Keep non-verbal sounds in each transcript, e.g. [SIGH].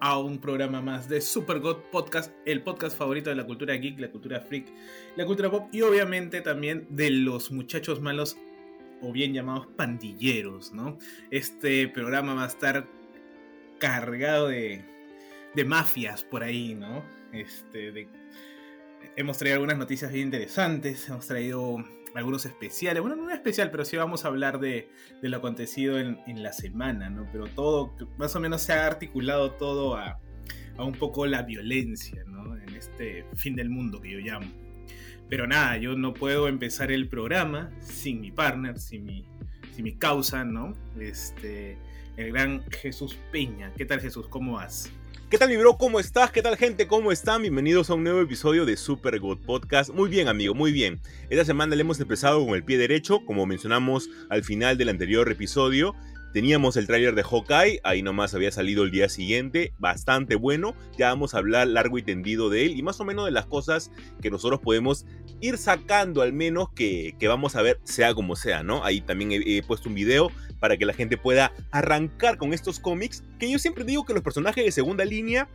A un programa más de Super God Podcast, el podcast favorito de la cultura geek, la cultura freak, la cultura pop y obviamente también de los muchachos malos o bien llamados pandilleros, ¿no? Este programa va a estar cargado de, de mafias por ahí, ¿no? Este, hemos traído algunas noticias bien interesantes, hemos traído algunos especiales, bueno, no especial, pero sí vamos a hablar de, de lo acontecido en, en, la semana, ¿no? Pero todo, más o menos se ha articulado todo a, a un poco la violencia, ¿no? En este fin del mundo que yo llamo. Pero nada, yo no puedo empezar el programa sin mi partner, sin mi, sin mi causa, ¿no? Este, el gran Jesús Peña. ¿Qué tal Jesús? ¿Cómo vas? ¿Qué tal mi bro? ¿Cómo estás? ¿Qué tal gente? ¿Cómo están? Bienvenidos a un nuevo episodio de Super God Podcast. Muy bien amigo, muy bien. Esta semana le hemos empezado con el pie derecho, como mencionamos al final del anterior episodio. Teníamos el tráiler de Hawkeye, ahí nomás había salido el día siguiente, bastante bueno. Ya vamos a hablar largo y tendido de él y más o menos de las cosas que nosotros podemos ir sacando al menos que, que vamos a ver sea como sea, ¿no? Ahí también he, he, puesto un video para que la gente pueda arrancar con estos cómics, que yo siempre digo que los personajes de segunda línea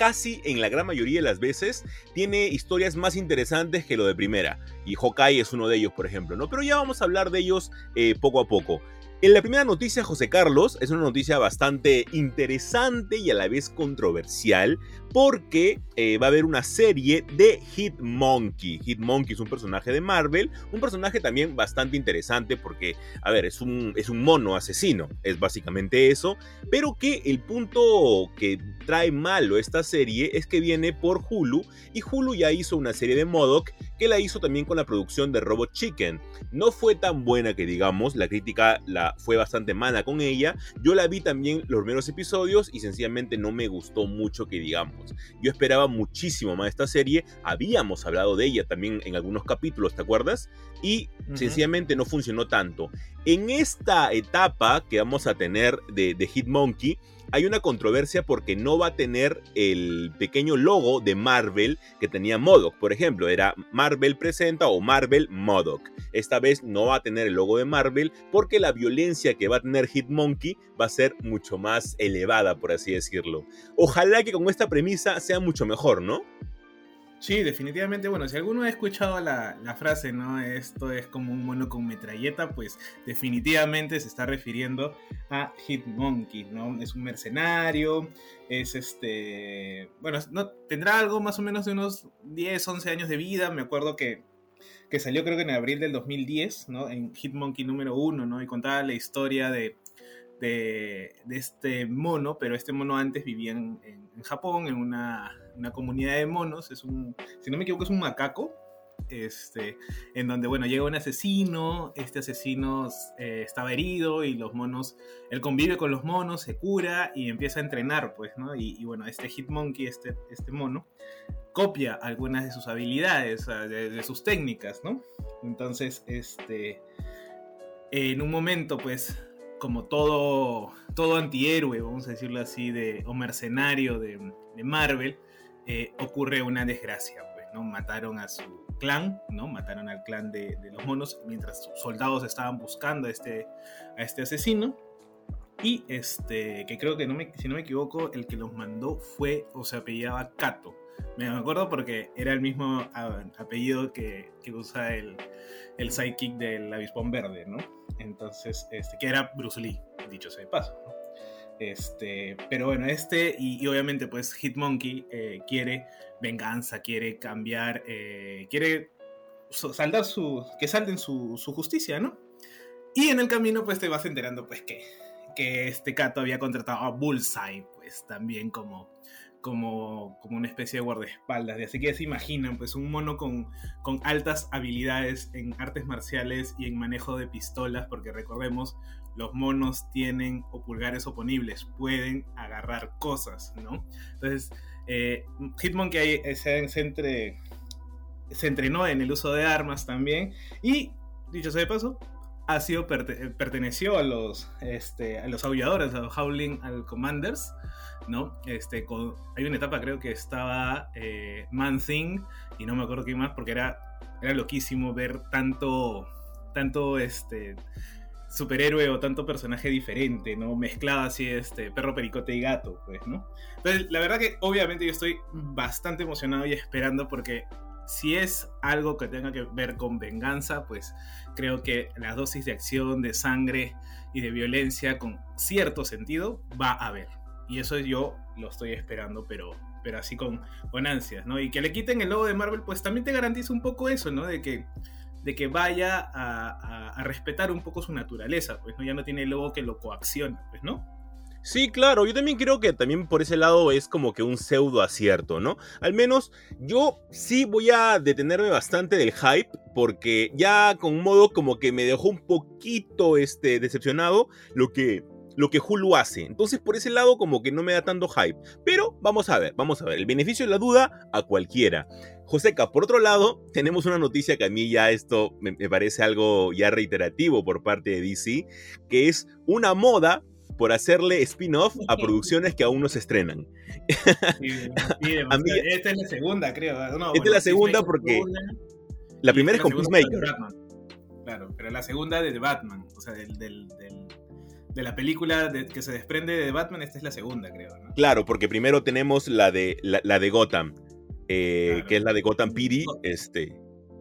casi en la gran mayoría de las veces tiene historias más interesantes que lo de primera. Y Hawkeye es uno de ellos, por ejemplo, ¿no? Pero ya vamos a hablar de ellos eh, poco a poco. En la primera noticia, José Carlos, es una noticia bastante interesante y a la vez controversial porque eh, va a haber una serie de Hitmonkey. Hitmonkey es un personaje de Marvel, un personaje también bastante interesante porque, a ver, es un, es un mono asesino, es básicamente eso, pero que el punto que trae malo esta serie es que viene por Hulu y Hulu ya hizo una serie de Modoc que la hizo también con la producción de Robot Chicken. No fue tan buena que digamos, la crítica la fue bastante mala con ella. Yo la vi también los primeros episodios y sencillamente no me gustó mucho que digamos. Yo esperaba muchísimo más de esta serie, habíamos hablado de ella también en algunos capítulos, ¿te acuerdas? Y uh -huh. sencillamente no funcionó tanto. En esta etapa que vamos a tener de, de Hitmonkey, hay una controversia porque no va a tener el pequeño logo de Marvel que tenía Modoc, por ejemplo, era Marvel presenta o Marvel Modoc. Esta vez no va a tener el logo de Marvel porque la violencia que va a tener Hitmonkey va a ser mucho más elevada, por así decirlo. Ojalá que con esta premisa sea mucho mejor, ¿no? Sí, definitivamente. Bueno, si alguno ha escuchado la, la, frase, ¿no? Esto es como un mono con metralleta, pues definitivamente se está refiriendo a Hitmonkey, ¿no? Es un mercenario, es este. Bueno, no, tendrá algo más o menos de unos 10, 11 años de vida. Me acuerdo que, que salió, creo que en abril del 2010, ¿no? En Hitmonkey número 1, ¿no? Y contaba la historia de. De, de, este mono, pero este mono antes vivía en, en, en Japón, en una, una, comunidad de monos, es un, si no me equivoco, es un macaco, este, en donde, bueno, llega un asesino, este asesino eh, estaba herido y los monos, él convive con los monos, se cura y empieza a entrenar, pues, ¿no? Y, bueno, este Hitmonkey, este, este mono, copia algunas de sus habilidades, de, sus técnicas, ¿no? Entonces, este, en un momento, pues, como todo, todo antihéroe, vamos a decirlo así, de, o mercenario de Marvel, eh, ocurre una desgracia, pues, ¿no? Mataron a su clan, ¿no? Mataron al clan de, los monos mientras sus soldados estaban buscando a este, a este asesino. Y este, que creo que, no me, si no me equivoco, el que los mandó fue, o se apellidaba Kato. Me acuerdo porque era el mismo apellido que, usa el, el sidekick del avispón verde, ¿no? Entonces, este, que era Bruce Lee, dicho sea de paso. Este, pero bueno, este y, obviamente pues Hitmonkey eh, quiere venganza, quiere cambiar, eh, quiere saldar su, que salten su, justicia, ¿no? Y en el camino pues te vas enterando pues que, que este Kato había contratado a Bullseye pues también como, como, como una especie de guardaespaldas. Así que se imaginan, pues un mono con, con altas habilidades en artes marciales y en manejo de pistolas, porque recordemos, los monos tienen o pulgares oponibles, pueden agarrar cosas, ¿no? Entonces, eh, Hitmonkey se, entre, se entrenó en el uso de armas también y, dicho sea de paso, ha sido perteneció a los, este, a los aulladores, a los Howling al Commanders, ¿no? Este, hay una etapa creo que estaba eh, Man Thing y no me acuerdo qué más porque era, era loquísimo ver tanto, tanto este, superhéroe o tanto personaje diferente, ¿no? Mezclado así, este, perro, pericote y gato, pues, ¿no? Entonces, la verdad que obviamente yo estoy bastante emocionado y esperando porque si es algo que tenga que ver con venganza, pues creo que la dosis de acción, de sangre y de violencia con cierto sentido va a haber. Y eso yo lo estoy esperando, pero, pero así con, con ansias, ¿no? Y que le quiten el logo de Marvel, pues también te garantiza un poco eso, ¿no? De que, de que vaya a, a, respetar un poco su naturaleza, pues, ¿no? Ya no tiene el logo que lo coacciona, pues, ¿no? Sí, claro, yo también creo que también por ese lado es como que un pseudo acierto, ¿no? Al menos yo sí voy a detenerme bastante del hype porque ya con modo como que me dejó un poquito este, decepcionado lo que lo que Hulu hace. Entonces, por ese lado, como que no me da tanto hype. Pero vamos a ver, vamos a ver. El beneficio de la duda a cualquiera. Joseca, por otro lado, [LAUGHS] tenemos una noticia que a mí ya esto me, me parece algo ya reiterativo por parte de DC, que es una moda por hacerle spin-off a producciones que aún no se estrenan. [LAUGHS] esta es la segunda, creo. esta es la segunda porque la primera es con Peacemaker. Claro, pero la segunda de Batman, o sea, del, del, de la película que se desprende de Batman, esta es la segunda, creo. Claro, porque primero tenemos la de, la, de Gotham, eh, que es la de Gotham PD. Este,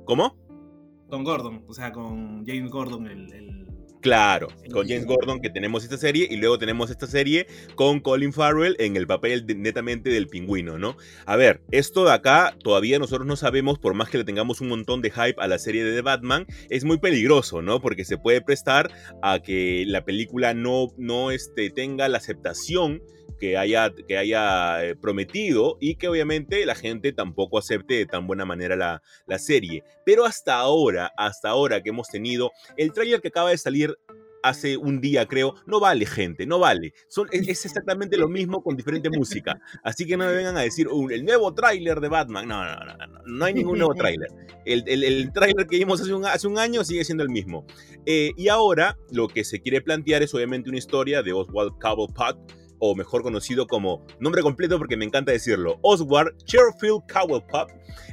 ¿Cómo? Con Gordon, o sea, con James Gordon, el Claro, con James Gordon que tenemos esta serie y luego tenemos esta serie con Colin Farrell en el papel netamente del pingüino, ¿no? A ver, esto de acá todavía nosotros no sabemos, por más que le tengamos un montón de hype a la serie de The Batman, es muy peligroso, ¿no? Porque se puede prestar a que la película no, no este, tenga la aceptación que haya, que haya eh, prometido y que obviamente la gente tampoco acepte de tan buena manera la, la serie. Pero hasta ahora, hasta ahora que hemos tenido el tráiler que acaba de salir hace un día, creo, no vale, gente, no vale. Son, es, exactamente lo mismo con diferente música. Así que no me vengan a decir el nuevo tráiler de Batman. No, no, no, no, no hay ningún nuevo tráiler. El, el, el tráiler que vimos hace un, hace un año sigue siendo el mismo. Eh, y ahora lo que se quiere plantear es obviamente una historia de Oswald Cobblepot, o mejor conocido como nombre completo porque me encanta decirlo, Oswald Cherfield Cowell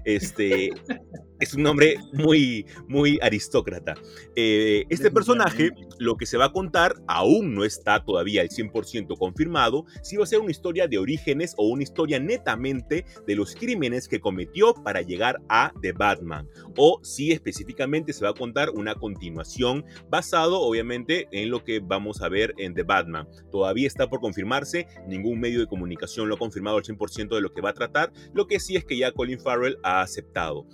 Este, [LAUGHS] es un nombre muy, muy aristócrata. Eh, este personaje, lo que se va a contar, aún no está todavía al 100% confirmado, si va a ser una historia de orígenes o una historia netamente de los crímenes que cometió para llegar a The Batman, o si específicamente se va a contar una continuación basado obviamente en lo que vamos a ver en The Batman. Todavía está por confirmarse, ningún medio de comunicación lo ha confirmado al 100% de lo que va a tratar, lo que sí es que ya Colin Farrell ha aceptado.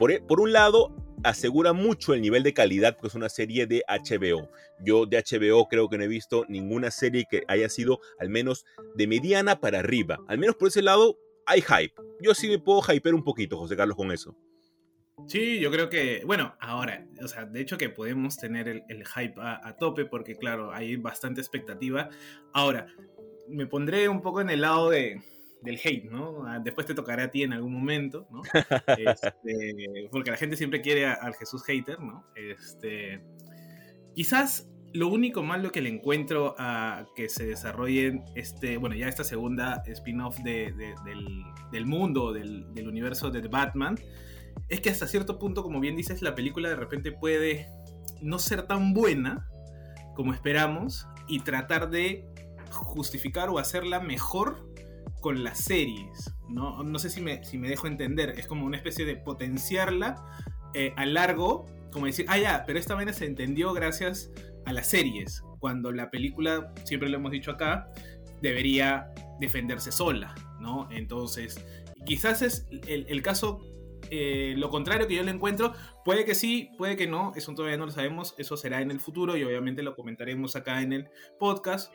E, por, un lado, asegura mucho el nivel de calidad porque es una serie de HBO. Yo de HBO creo que no he visto ninguna serie que haya sido al menos de mediana para arriba. Al menos por ese lado hay hype. Yo sí me puedo hypear un poquito, José Carlos, con eso. Sí, yo creo que, bueno, ahora, o sea, de hecho que podemos tener el, hype a, tope porque, claro, hay bastante expectativa. Ahora, me pondré un poco en el lado de, del hate, ¿no? Ah, después te tocará a ti en algún momento, ¿no? [LAUGHS] Este, porque la gente siempre quiere al Jesús hater, ¿no? Este, quizás lo único malo que le encuentro a que se desarrolle este, bueno, ya esta segunda spin-off de, del, mundo, del, del, universo de Batman, es que hasta cierto punto, como bien dices, la película de repente puede no ser tan buena como esperamos y tratar de justificar o hacerla mejor con las series, ¿no? No sé si me, si me dejo entender, es como una especie de potenciarla eh, a largo, como decir, ah, ya, pero esta vaina se entendió gracias a las series, cuando la película, siempre lo hemos dicho acá, debería defenderse sola, ¿no? Entonces, quizás es el, caso eh, lo contrario que yo le encuentro, puede que sí, puede que no, eso todavía no lo sabemos, eso será en el futuro y obviamente lo comentaremos acá en el podcast,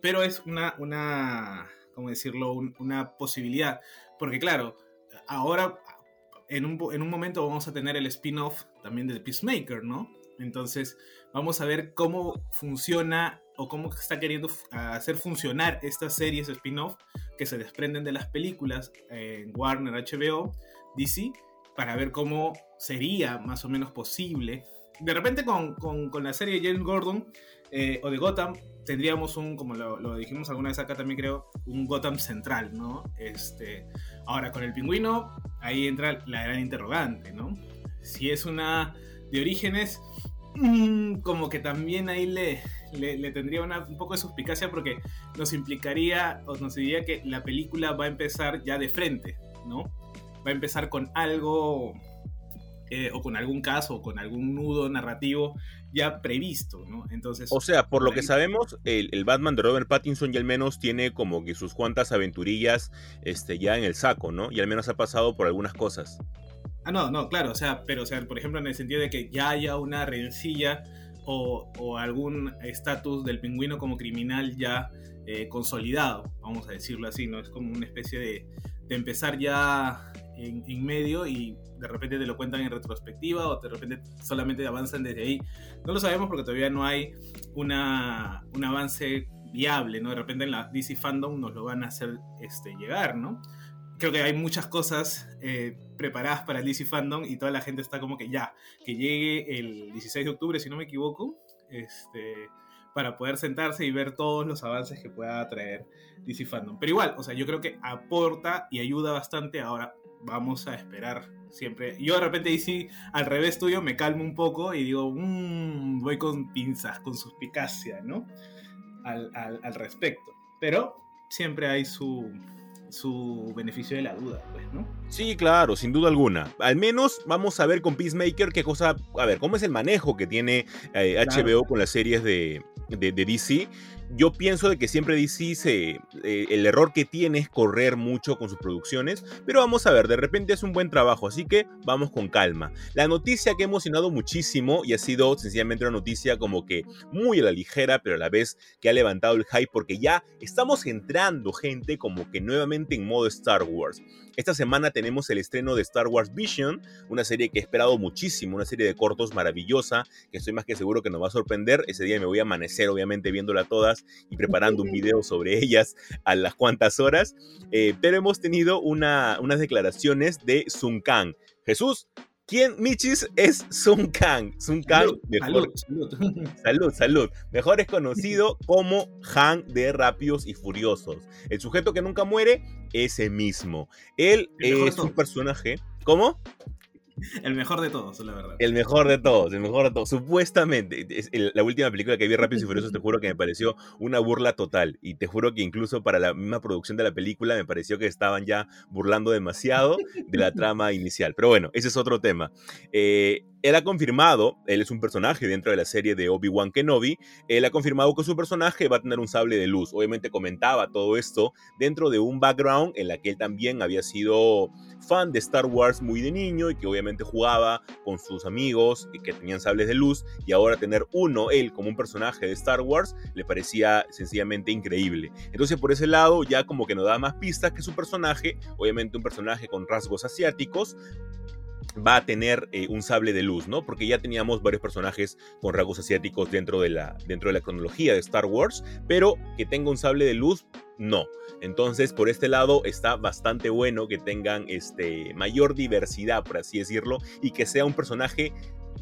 pero es una, una ¿cómo decirlo?, una posibilidad. Porque claro, ahora en un, en un momento vamos a tener el spin-off también de Peacemaker, ¿no? Entonces vamos a ver cómo funciona o cómo está queriendo hacer funcionar estas series spin-off que se desprenden de las películas en Warner, HBO, DC, para ver cómo sería más o menos posible. De repente con, con, la serie de James Gordon eh, o de Gotham tendríamos un, como lo, dijimos alguna vez acá también creo, un Gotham central, ¿no? Este, ahora con el pingüino, ahí entra la gran interrogante, ¿no? Si es una de orígenes, mm, como que también ahí le, le, tendría un poco de suspicacia porque nos implicaría o nos diría que la película va a empezar ya de frente, ¿no? Va a empezar con algo eh, o con algún caso o con algún nudo narrativo ya previsto, ¿no? Entonces. O sea, por, lo que sabemos, el, Batman de Robert Pattinson ya al menos tiene como que sus cuantas aventurillas este, ya en el saco, ¿no? Y al menos ha pasado por algunas cosas. Ah, no, no, claro, o sea, pero, o sea, por ejemplo, en el sentido de que ya haya una rencilla o, algún estatus del pingüino como criminal ya eh, consolidado, vamos a decirlo así, ¿no? Es como una especie de, de empezar ya en, en, medio y de repente te lo cuentan en retrospectiva o de repente solamente avanzan desde ahí. No lo sabemos porque todavía no hay una, un avance viable, ¿no? De repente en la DC Fandom nos lo van a hacer este, llegar, ¿no? Creo que hay muchas cosas eh, preparadas para el DC Fandom y toda la gente está como que ya, que llegue el 16 de octubre, si no me equivoco, este, para poder sentarse y ver todos los avances que pueda traer DC Fandom. Pero igual, o sea, yo creo que aporta y ayuda bastante. Ahora vamos a esperar siempre. Yo de repente DC, al revés tuyo, me calmo un poco y digo, mmm, voy con pinzas, con suspicacia, ¿no? Al, al respecto. Pero siempre hay su, su beneficio de la duda, pues, ¿no? Sí, claro, sin duda alguna. Al menos vamos a ver con Peacemaker qué cosa, a ver, cómo es el manejo que tiene HBO eh, con las series de, de, DC yo pienso de que siempre DC eh, el error que tiene es correr mucho con sus producciones, pero vamos a ver, de repente es un buen trabajo, así que vamos con calma. La noticia que ha emocionado muchísimo y ha sido sencillamente una noticia como que muy a la ligera, pero a la vez que ha levantado el hype porque ya estamos entrando gente como que nuevamente en modo Star Wars. Esta semana tenemos el estreno de Star Wars Vision, una serie que he esperado muchísimo, una serie de cortos maravillosa, que estoy más que seguro que nos va a sorprender. Ese día me voy a amanecer, obviamente, viéndola todas y preparando un video sobre ellas a las cuantas horas. Eh, pero hemos tenido una, unas declaraciones de Sun Kang. Jesús, ¿Quién, Michis, es Sun Kang? Sun Kang, mejor, salud, salud. salud, Mejor es conocido [LAUGHS] como Han de Rápidos y Furiosos. El sujeto que nunca muere, ese mismo. Él es un personaje. ¿Cómo? [LAUGHS] El mejor de todos, la verdad. El mejor de todos, el mejor de todos. Supuestamente, la última película que vi Rápidos y Furiosos, te juro que me pareció una burla total. Y te juro que incluso para la misma producción de la película me pareció que estaban ya burlando demasiado de la [LAUGHS] trama inicial. Pero bueno, ese es otro tema. Eh, él ha confirmado, él es un personaje dentro de la serie de Obi-Wan Kenobi, él ha confirmado que su personaje va a tener un sable de luz. Obviamente comentaba todo esto dentro de un background en la que él también había sido fan de Star Wars muy de niño y que obviamente jugaba con sus amigos y que tenían sables de luz y ahora tener uno, él como un personaje de Star Wars, le parecía sencillamente increíble. Entonces por ese lado ya como que nos da más pistas que su personaje, obviamente un personaje con rasgos asiáticos, va a tener eh, un sable de luz, ¿no? Porque ya teníamos varios personajes con rasgos asiáticos dentro de, la, dentro de la cronología de Star Wars, pero que tenga un sable de luz, no. Entonces, por este lado está bastante bueno que tengan este, mayor diversidad, por así decirlo, y que sea un personaje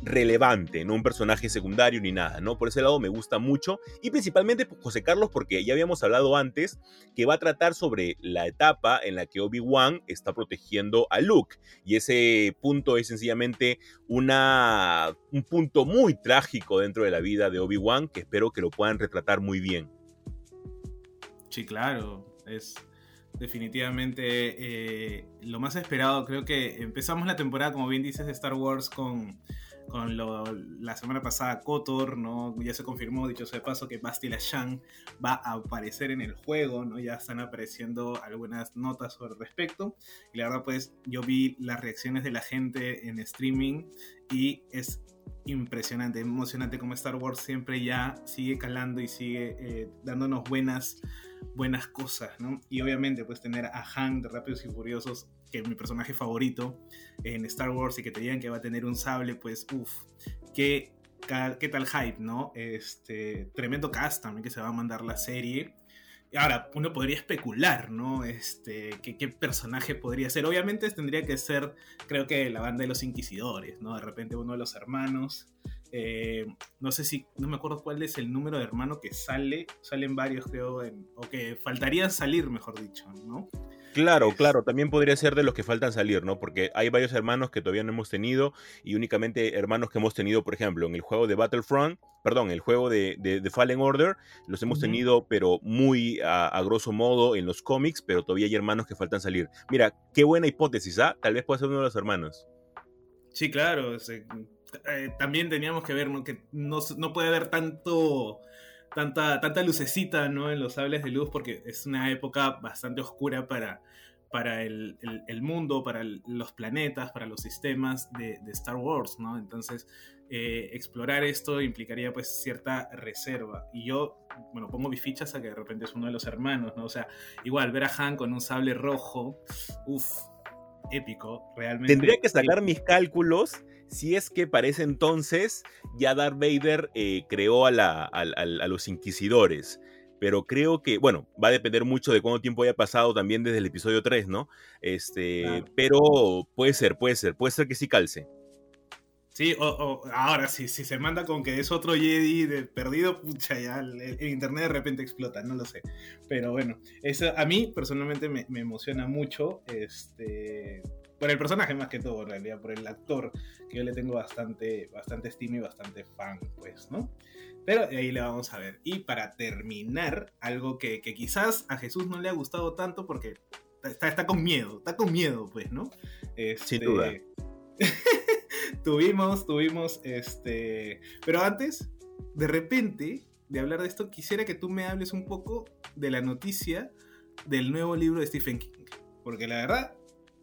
relevante, no un personaje secundario ni nada, ¿no? Por ese lado me gusta mucho y principalmente José Carlos porque ya habíamos hablado antes que va a tratar sobre la etapa en la que Obi-Wan está protegiendo a Luke y ese punto es sencillamente una, un punto muy trágico dentro de la vida de Obi-Wan que espero que lo puedan retratar muy bien. Sí, claro, es definitivamente eh, lo más esperado. Creo que empezamos la temporada, como bien dices, de Star Wars con con lo, la semana pasada Kotor, ¿no? Ya se confirmó, dicho sea de paso, que Bastila Shang va a aparecer en el juego, ¿no? Ya están apareciendo algunas notas sobre el respecto. Y la verdad, pues, yo vi las reacciones de la gente en streaming y es impresionante, emocionante como Star Wars siempre ya sigue calando y sigue eh, dándonos buenas buenas cosas, ¿no? Y obviamente pues tener a Han de Rápidos y Furiosos, que es mi personaje favorito en Star Wars y que te digan que va a tener un sable, pues uff, qué, qué tal hype, ¿no? Este, tremendo cast también que se va a mandar la serie. Ahora, uno podría especular, ¿no? Este, ¿qué, personaje podría ser? Obviamente tendría que ser, creo que la banda de los Inquisidores, ¿no? De repente uno de los hermanos. Eh, no sé si, no me acuerdo cuál es el número de hermano que sale, salen varios creo, o que faltaría salir, mejor dicho, ¿no? Claro, claro, también podría ser de los que faltan salir, ¿no? Porque hay varios hermanos que todavía no hemos tenido y únicamente hermanos que hemos tenido, por ejemplo, en el juego de Battlefront, perdón, el juego de, de, Fallen Order, los hemos tenido, pero muy a, grosso modo en los cómics, pero todavía hay hermanos que faltan salir. Mira, qué buena hipótesis, ¿ah? Tal vez pueda ser uno de los hermanos. Sí, claro, eh, también teníamos que ver ¿no? que no, no puede haber tanto tanta, tanta lucecita ¿no? en los sables de luz porque es una época bastante oscura para, para el, el, mundo, para los planetas, para los sistemas de, de Star Wars, ¿no? Entonces, eh, explorar esto implicaría pues cierta reserva. Y yo, bueno, pongo mis fichas a que de repente es uno de los hermanos, ¿no? O sea, igual ver a Han con un sable rojo, uff, épico, realmente. Tendría que sacar mis cálculos si es que para ese entonces ya Darth Vader eh, creó a, la, a, los inquisidores. Pero creo que, bueno, va a depender mucho de cuánto tiempo haya pasado también desde el episodio 3, ¿no? Este, pero puede ser, puede ser, puede ser que sí calce. Sí, o, ahora sí, si se manda con que es otro Jedi de perdido, pucha, ya el, internet de repente explota, no lo sé. Pero bueno, eso a mí personalmente me, me emociona mucho. Este, por el personaje más que todo, en realidad, por el actor, que yo le tengo bastante, bastante estima y bastante fan, pues, ¿no? Pero ahí le vamos a ver. Y para terminar, algo que, quizás a Jesús no le ha gustado tanto porque está, está con miedo, está con miedo, pues, ¿no? Sin duda. Este, [LAUGHS] tuvimos, tuvimos, este... Pero antes, de repente, de hablar de esto, quisiera que tú me hables un poco de la noticia del nuevo libro de Stephen King. Porque la verdad,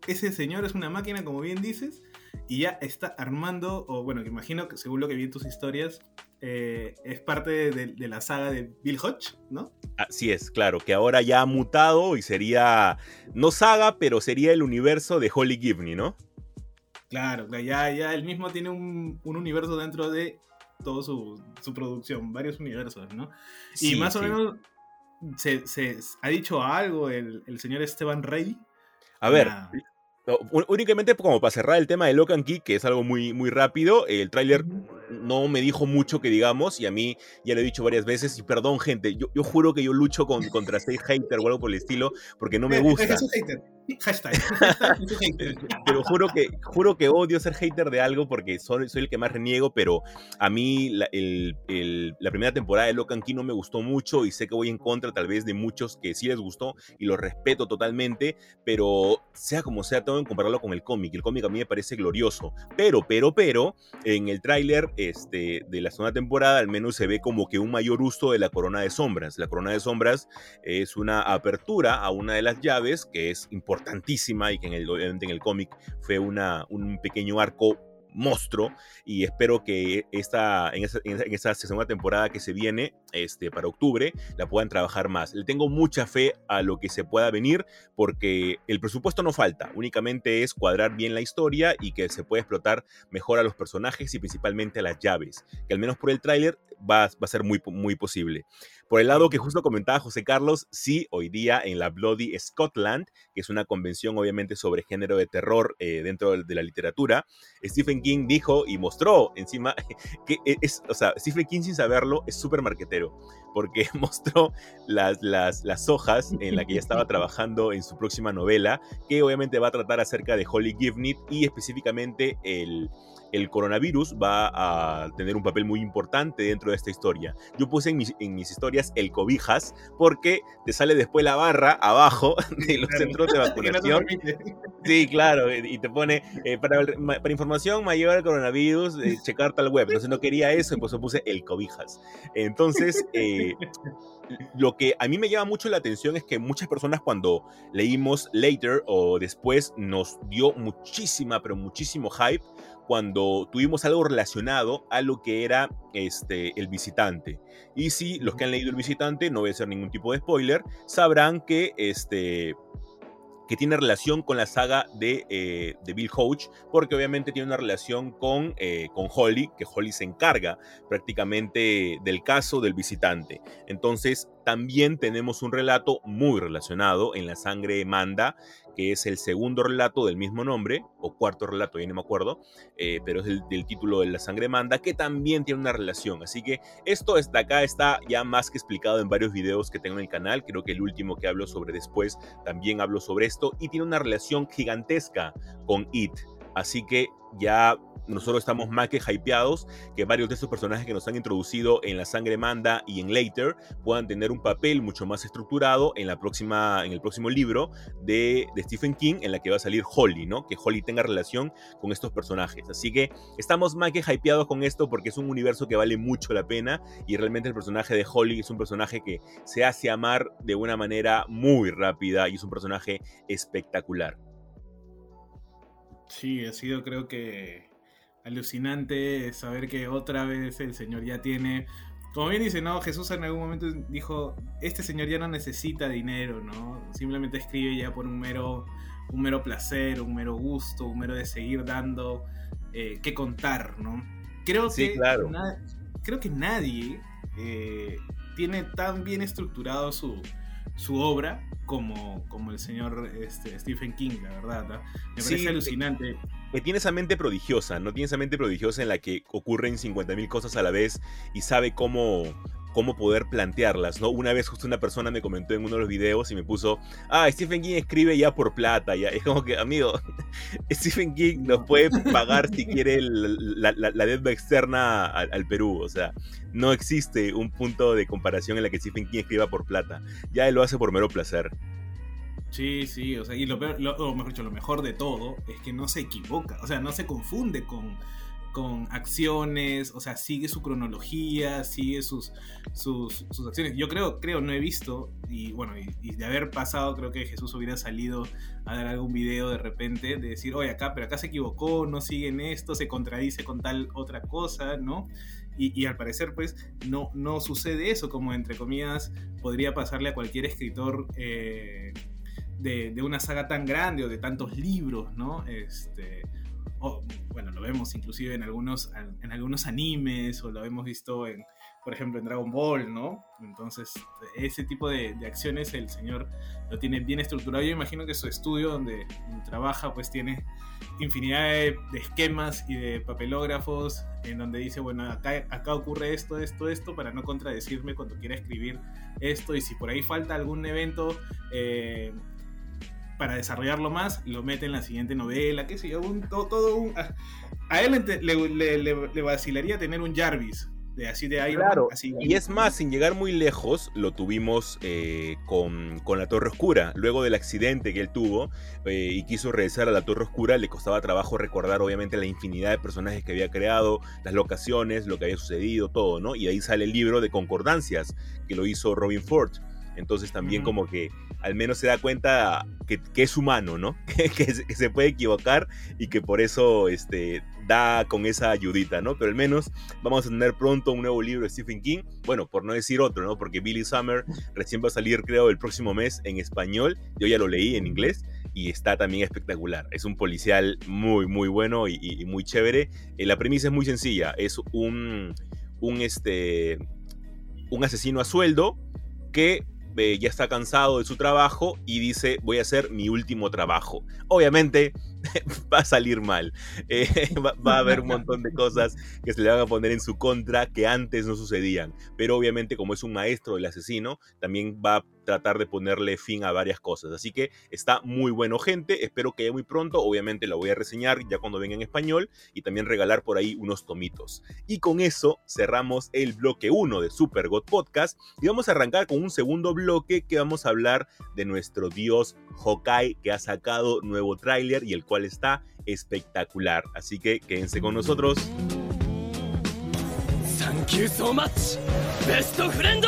ese señor es una máquina, como bien dices, y ya está armando, o bueno, que imagino que según lo que vi en tus historias, eh, es parte de, la saga de Bill Hodge, ¿no? Así es, claro, que ahora ya ha mutado y sería, no saga, pero sería el universo de Holly Gibney, ¿no? Claro, ya, ya él mismo tiene un, universo dentro de toda su, producción, varios universos, ¿no? y más o menos se, ha dicho algo el, señor Esteban Rey. A ver, únicamente como para cerrar el tema de Locan Key, que es algo muy, muy rápido, el tráiler no me dijo mucho que digamos, y a mí ya lo he dicho varias veces, y perdón gente, yo, yo juro que yo lucho con, contra ser hater o algo por el estilo, porque no me gusta. Hashtag. [LAUGHS] pero juro que, juro que odio ser hater de algo porque soy, soy el que más reniego, pero a mí la, la primera temporada de Locan Key no me gustó mucho y sé que voy en contra tal vez de muchos que sí les gustó y lo respeto totalmente, pero sea como sea, tengo que compararlo con el cómic. El cómic a mí me parece glorioso, pero, pero, pero, en el tráiler este, de la segunda temporada, al menos se ve como que un mayor uso de la corona de sombras. La corona de sombras es una apertura a una de las llaves que es importantísima y que en el, en el cómic fue una, un pequeño arco monstruo y espero que esta, en, esa, segunda temporada que se viene este, para octubre la puedan trabajar más. Le tengo mucha fe a lo que se pueda venir porque el presupuesto no falta, únicamente es cuadrar bien la historia y que se pueda explotar mejor a los personajes y principalmente a las llaves, que al menos por el tráiler va, va, a ser muy, muy posible. Por el lado que justo comentaba José Carlos, sí, hoy día en la Bloody Scotland, que es una convención obviamente sobre género de terror eh, dentro de la literatura, Stephen King dijo y mostró encima [LAUGHS] que e, es, o sea, Stephen King sin saberlo es súper marquetero, porque [LAUGHS] mostró las, las, las hojas en la que ya estaba [LAUGHS] trabajando en su próxima novela, que obviamente va a tratar acerca de Holly Givney y específicamente el el coronavirus va a tener un papel muy importante dentro de esta historia. Yo puse en mis, en mis historias el cobijas porque te sale después la barra abajo [LAUGHS] de los centros de [LAUGHS] vacunación. sí, claro, y te pone eh, para, para, información mayor al coronavirus, eh, [LAUGHS] checar tal web. Entonces no quería eso, pues yo puse el cobijas. Entonces, eh, lo que a mí me llama mucho la atención es que muchas personas cuando leímos Later o después nos dio muchísima, pero muchísimo hype cuando tuvimos algo relacionado a lo que era este, el visitante. Y si los que han leído el visitante, no voy a hacer ningún tipo de spoiler, sabrán que este, que tiene relación con la saga de, eh, de Bill Hodge, porque obviamente tiene una relación con, eh, con Holly, que Holly se encarga prácticamente del caso del visitante. Entonces, también tenemos un relato muy relacionado en La Sangre Manda, que es el segundo relato del mismo nombre, o cuarto relato, ya no me acuerdo, eh, pero es el, del título de La Sangre Manda, que también tiene una relación. Así que esto de acá está ya más que explicado en varios videos que tengo en el canal. Creo que el último que hablo sobre después también hablo sobre esto y tiene una relación gigantesca con It. Así que ya nosotros estamos más que hypeados que varios de estos personajes que nos han introducido en La Sangre Manda y en Later puedan tener un papel mucho más estructurado en, la próxima, en el próximo libro de Stephen King, en la que va a salir Holly, ¿no? Que Holly tenga relación con estos personajes. Así que estamos más que hypeados con esto porque es un universo que vale mucho la pena y realmente el personaje de Holly es un personaje que se hace amar de una manera muy rápida y es un personaje espectacular. Sí, ha sido creo que alucinante saber que otra vez el Señor ya tiene... Como bien dice, ¿no? Jesús en algún momento dijo, este Señor ya no necesita dinero, ¿no? Simplemente escribe ya por un mero, un mero placer, un mero gusto, un mero de seguir dando eh, que contar, ¿no? Creo sí, que claro. creo que nadie eh, tiene tan bien estructurado su, su obra como, como el señor este, Stephen King, la verdad. ¿no? Me parece alucinante. Que tiene esa mente prodigiosa, ¿no? Tiene esa mente prodigiosa en la que ocurren 50.000 cosas a la vez y sabe cómo, cómo poder plantearlas, ¿no? Una vez justo una persona me comentó en uno de los videos y me puso, ah, Stephen King escribe ya por plata, ya. Es como que, amigo, [LAUGHS] Stephen King nos puede pagar si [LAUGHS] quiere el- la, la- la deuda externa al, al Perú, o sea, no existe un punto de comparación en la que Stephen King escriba por plata, ya él lo hace por mero placer. Sí, sí, o sea, y lo peor, lo- mejor lo mejor de todo es que no se equivoca, o sea, no se confunde con, con acciones, o sea, sigue su cronología, sigue sus, sus, sus acciones. Yo creo, creo, no he visto, y bueno, y, y de haber pasado, creo que Jesús hubiera salido a dar algún video de repente, de decir, oye, acá, pero acá se equivocó, no sigue en esto, se contradice con tal otra cosa, ¿no? Y, y al parecer, pues, no, no sucede eso, como entre comillas podría pasarle a cualquier escritor eh, de, una saga tan grande o de tantos libros, ¿no? Este, o, bueno, lo vemos inclusive en algunos, en algunos animes o lo hemos visto en, por ejemplo, en Dragon Ball, ¿no? Entonces, ese tipo de, acciones el señor lo tiene bien estructurado. Yo imagino que su estudio donde, donde trabaja pues tiene infinidad de, de esquemas y de papelógrafos en donde dice, bueno, acá, acá ocurre esto, esto, esto, para no contradecirme cuando quiera escribir esto y si por ahí falta algún evento eh, para desarrollarlo más, lo mete en la siguiente novela, qué sé yo, un, todo, todo un... A, a él le, le, le, le, vacilaría tener un Jarvis, de así de Iron Claro, Man, así, y es más, sin llegar muy lejos, lo tuvimos eh, con, con, La Torre Oscura. Luego del accidente que él tuvo eh, y quiso regresar a La Torre Oscura, le costaba trabajo recordar obviamente la infinidad de personajes que había creado, las locaciones, lo que había sucedido, todo, ¿no? Y ahí sale el libro de Concordancias, que lo hizo Robin Ford. Entonces también uh -huh. como que al menos se da cuenta que, que es humano, ¿no? [LAUGHS] que, se puede equivocar y que por eso este, da con esa ayudita, ¿no? Pero al menos vamos a tener pronto un nuevo libro de Stephen King, bueno, por no decir otro, ¿no? Porque Billy Summer recién va a salir, creo, el próximo mes en español, yo ya lo leí en inglés y está también espectacular. Es un policial muy, muy bueno y, y muy chévere. Eh, la premisa es muy sencilla, es un, un, este, un asesino a sueldo que eh, ya está cansado de su trabajo y dice voy a hacer mi último trabajo. Obviamente [LAUGHS] va a salir mal. Eh, [LAUGHS] va, a haber un montón de cosas que se le van a poner en su contra que antes no sucedían. Pero obviamente como es un maestro del asesino, también va a tratar de ponerle fin a varias cosas. Así que está muy bueno, gente. Espero que muy pronto. Obviamente la voy a reseñar ya cuando venga en español y también regalar por ahí unos tomitos. Y con eso cerramos el bloque 1 de Super God Podcast y vamos a arrancar con un segundo bloque que vamos a hablar de nuestro dios Hawkeye que ha sacado nuevo tráiler y el cual está espectacular. Así que quédense con nosotros. Thank you so much, best friend.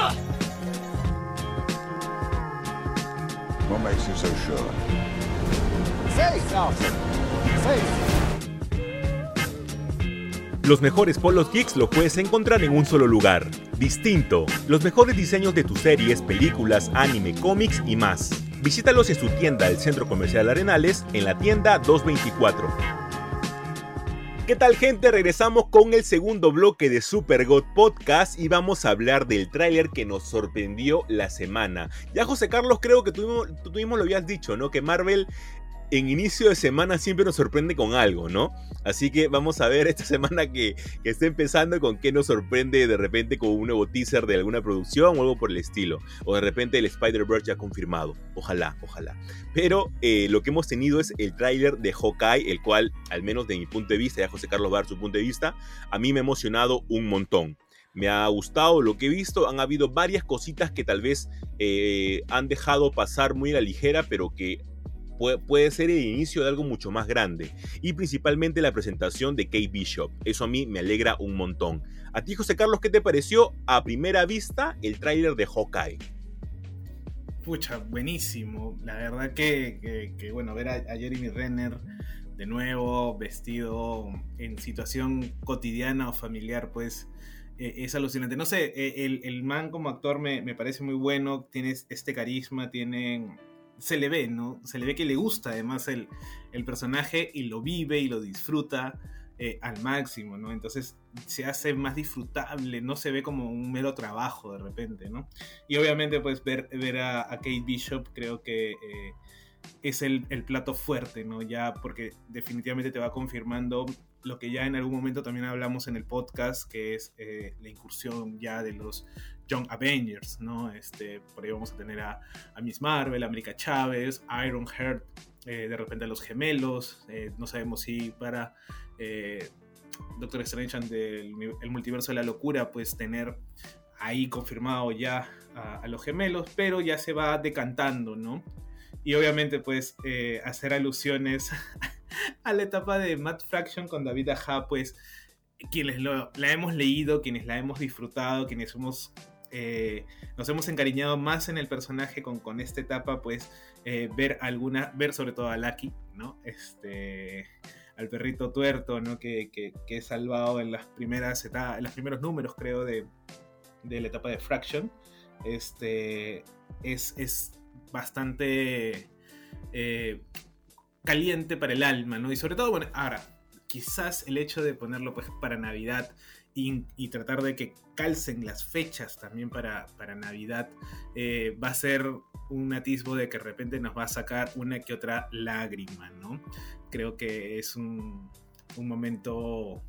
What makes you so sure? Safe, Dawson. Safe. Los mejores polos geeks los puedes encontrar en un solo lugar. Distinto. Los mejores diseños de tus series, películas, anime, cómics y más. Visítalos en su tienda del Centro Comercial Arenales en la tienda 224. ¿Qué tal gente? Regresamos con el segundo bloque de Super God Podcast y vamos a hablar del tráiler que nos sorprendió la semana. Ya José Carlos creo que tú, tú mismo lo habías dicho, ¿no? Que Marvel en inicio de semana siempre nos sorprende con algo, ¿no? Así que vamos a ver esta [LAUGHS] semana que, está empezando con qué nos sorprende de repente con un nuevo teaser de alguna producción o algo por el estilo. O de repente el Spider-Verse ya confirmado. Ojalá, ojalá. Pero eh, lo que hemos tenido es el tráiler de Hawkeye, el cual, al menos de mi punto de vista, ya José Carlos dar su punto de vista, a mí me ha emocionado un montón me ha gustado lo que he visto. Han habido varias cositas que tal vez eh, han dejado pasar muy a la ligera, pero que puede, ser el inicio de algo mucho más grande. Y principalmente la presentación de Kate Bishop. Eso a mí me alegra un montón. A ti, José Carlos, ¿qué te pareció a primera vista el tráiler de Hawkeye? Pucha, buenísimo. La verdad que, bueno, ver a, Jeremy Renner de nuevo vestido en situación cotidiana o familiar, pues e, es alucinante. No sé, e, el, man como actor me, me, parece muy bueno, tiene este carisma, tiene se le ve, ¿no? Se le ve que le gusta además el, personaje y lo vive y lo disfruta eh, al máximo, ¿no? Entonces se hace más disfrutable, no se ve como un mero trabajo de repente, ¿no? Y obviamente pues ver, ver a, Kate Bishop creo que eh, es el, el, plato fuerte, ¿no? Ya porque definitivamente te va confirmando lo que ya en algún momento también hablamos en el podcast, que es eh, la incursión ya de los Young Avengers, ¿no? Este, por ahí vamos a tener a, Miss Marvel, América Chávez, Iron Heart, eh, de repente a los gemelos, eh, no sabemos si para Doctor Strange del el multiverso de la locura, pues tener ahí confirmado ya a, a los gemelos, pero ya se va decantando, ¿no? Y obviamente pues hacer alusiones [LAUGHS] a la etapa de Matt Fraction con David Aja, pues quienes lo, la hemos leído, quienes la hemos disfrutado, quienes hemos, eh, nos hemos encariñado más en el personaje con, con esta etapa, pues eh, ver alguna, ver sobre todo a Lucky, ¿no? Este, al perrito tuerto, ¿no? Que, que, que salvado en las primeras etapas, en los primeros números, creo, de, de la etapa de Fraction. Este, es, es bastante... Eh, caliente para el alma, ¿no? Y sobre todo, bueno, ahora, quizás el hecho de ponerlo pues para Navidad y, tratar de que calcen las fechas también para, para Navidad eh, va a ser un atisbo de que de repente nos va a sacar una que otra lágrima, ¿no? Creo que es un, un momento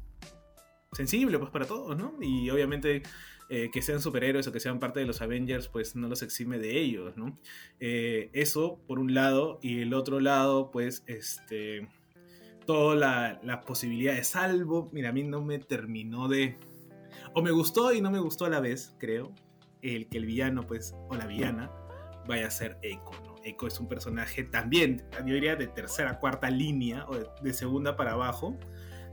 sensible pues para todos, ¿no? Y obviamente eh, que sean superhéroes o que sean parte de los Avengers, pues no los exime de ellos, ¿no? Eh, eso por un lado, y el otro lado, pues, este, toda la, la posibilidad de salvo, mira, a mí no me terminó de... O me gustó y no me gustó a la vez, creo, el que el villano, pues, o la villana, vaya a ser Echo, ¿no? Echo es un personaje también, yo diría de tercera, cuarta línea, o de segunda para abajo,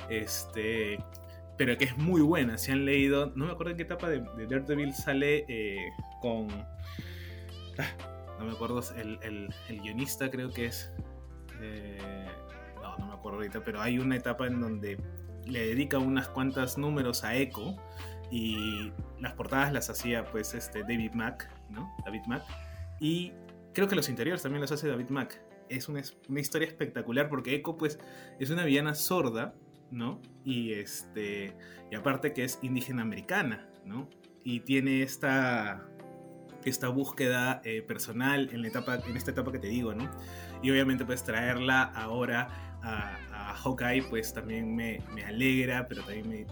este, pero que es muy buena. Si han leído, no me acuerdo en qué etapa de, Daredevil sale eh, con. Ah, no me acuerdo, el, el, guionista creo que es. Eh, no, me acuerdo ahorita, pero hay una etapa en donde le dedica unas cuantas números a Echo y las portadas las hacía pues este David Mack, ¿no? David Mack. Y creo que los interiores también los hace David Mack. Es una, una historia espectacular porque Echo pues es una villana sorda ¿no? Y este y aparte que es indígena americana, ¿no? Y tiene esta esta búsqueda eh, personal en la etapa en esta etapa que te digo, ¿no? Y obviamente pues traerla ahora a, Hawkeye pues también me, alegra, pero también me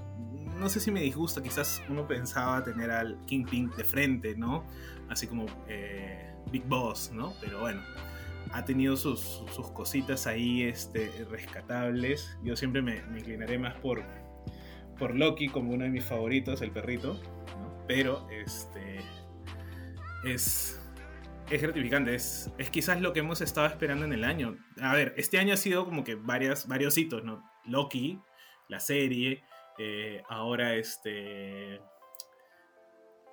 no sé si me disgusta, quizás uno pensaba tener al Kingpin de frente, ¿no? Así como eh, Big Boss, ¿no? Pero bueno, ha tenido sus, cositas ahí este, rescatables. Yo siempre me, inclinaré más por, por Loki como uno de mis favoritos, el perrito. Pero este es, es gratificante. Es, es quizás lo que hemos estado esperando en el año. A ver, este año ha sido como que varias, varios hitos, ¿no? Loki, la serie, eh, ahora este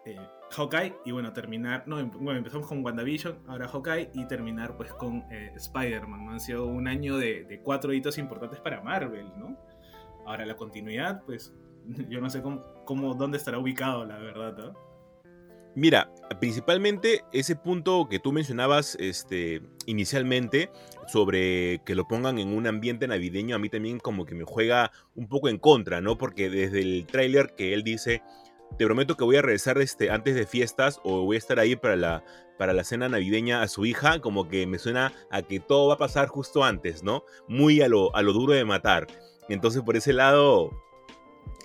eh, Hawkeye y bueno, terminar, no, em, bueno, empezamos con WandaVision, ahora Hawkeye y terminar pues con eh, Spider-Man, ¿no? Han sido un año de, cuatro hitos importantes para Marvel, ¿no? Ahora la continuidad, pues [LAUGHS] yo no sé cómo, cómo dónde estará ubicado, la verdad. ¿no? Mira, principalmente ese punto que tú mencionabas este, inicialmente sobre que lo pongan en un ambiente navideño, a mí también como que me juega un poco en contra, ¿no? Porque desde el tráiler que él dice, te prometo que voy a regresar este, antes de fiestas o voy a estar ahí para la, para la cena navideña a su hija, como que me suena a que todo va a pasar justo antes, ¿no? Muy a lo, a lo duro de matar. Entonces por ese lado,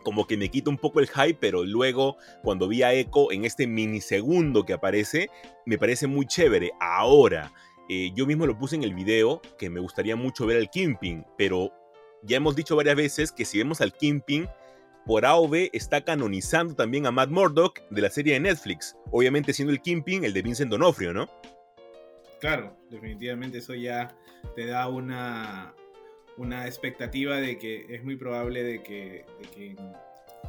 como que me quita un poco el hype, pero luego cuando vi a Echo en este minisegundo que aparece, me parece muy chévere. Ahora, eh, yo mismo lo puse en el video, que me gustaría mucho ver al Kimping, pero ya hemos dicho varias veces que si vemos al Kimping, por AOV está canonizando también a Matt Murdock de la serie de Netflix, obviamente siendo el Kimping el de Vincent Donofrio, ¿no? Claro, definitivamente eso ya te da una, una expectativa de que es muy probable de que, de que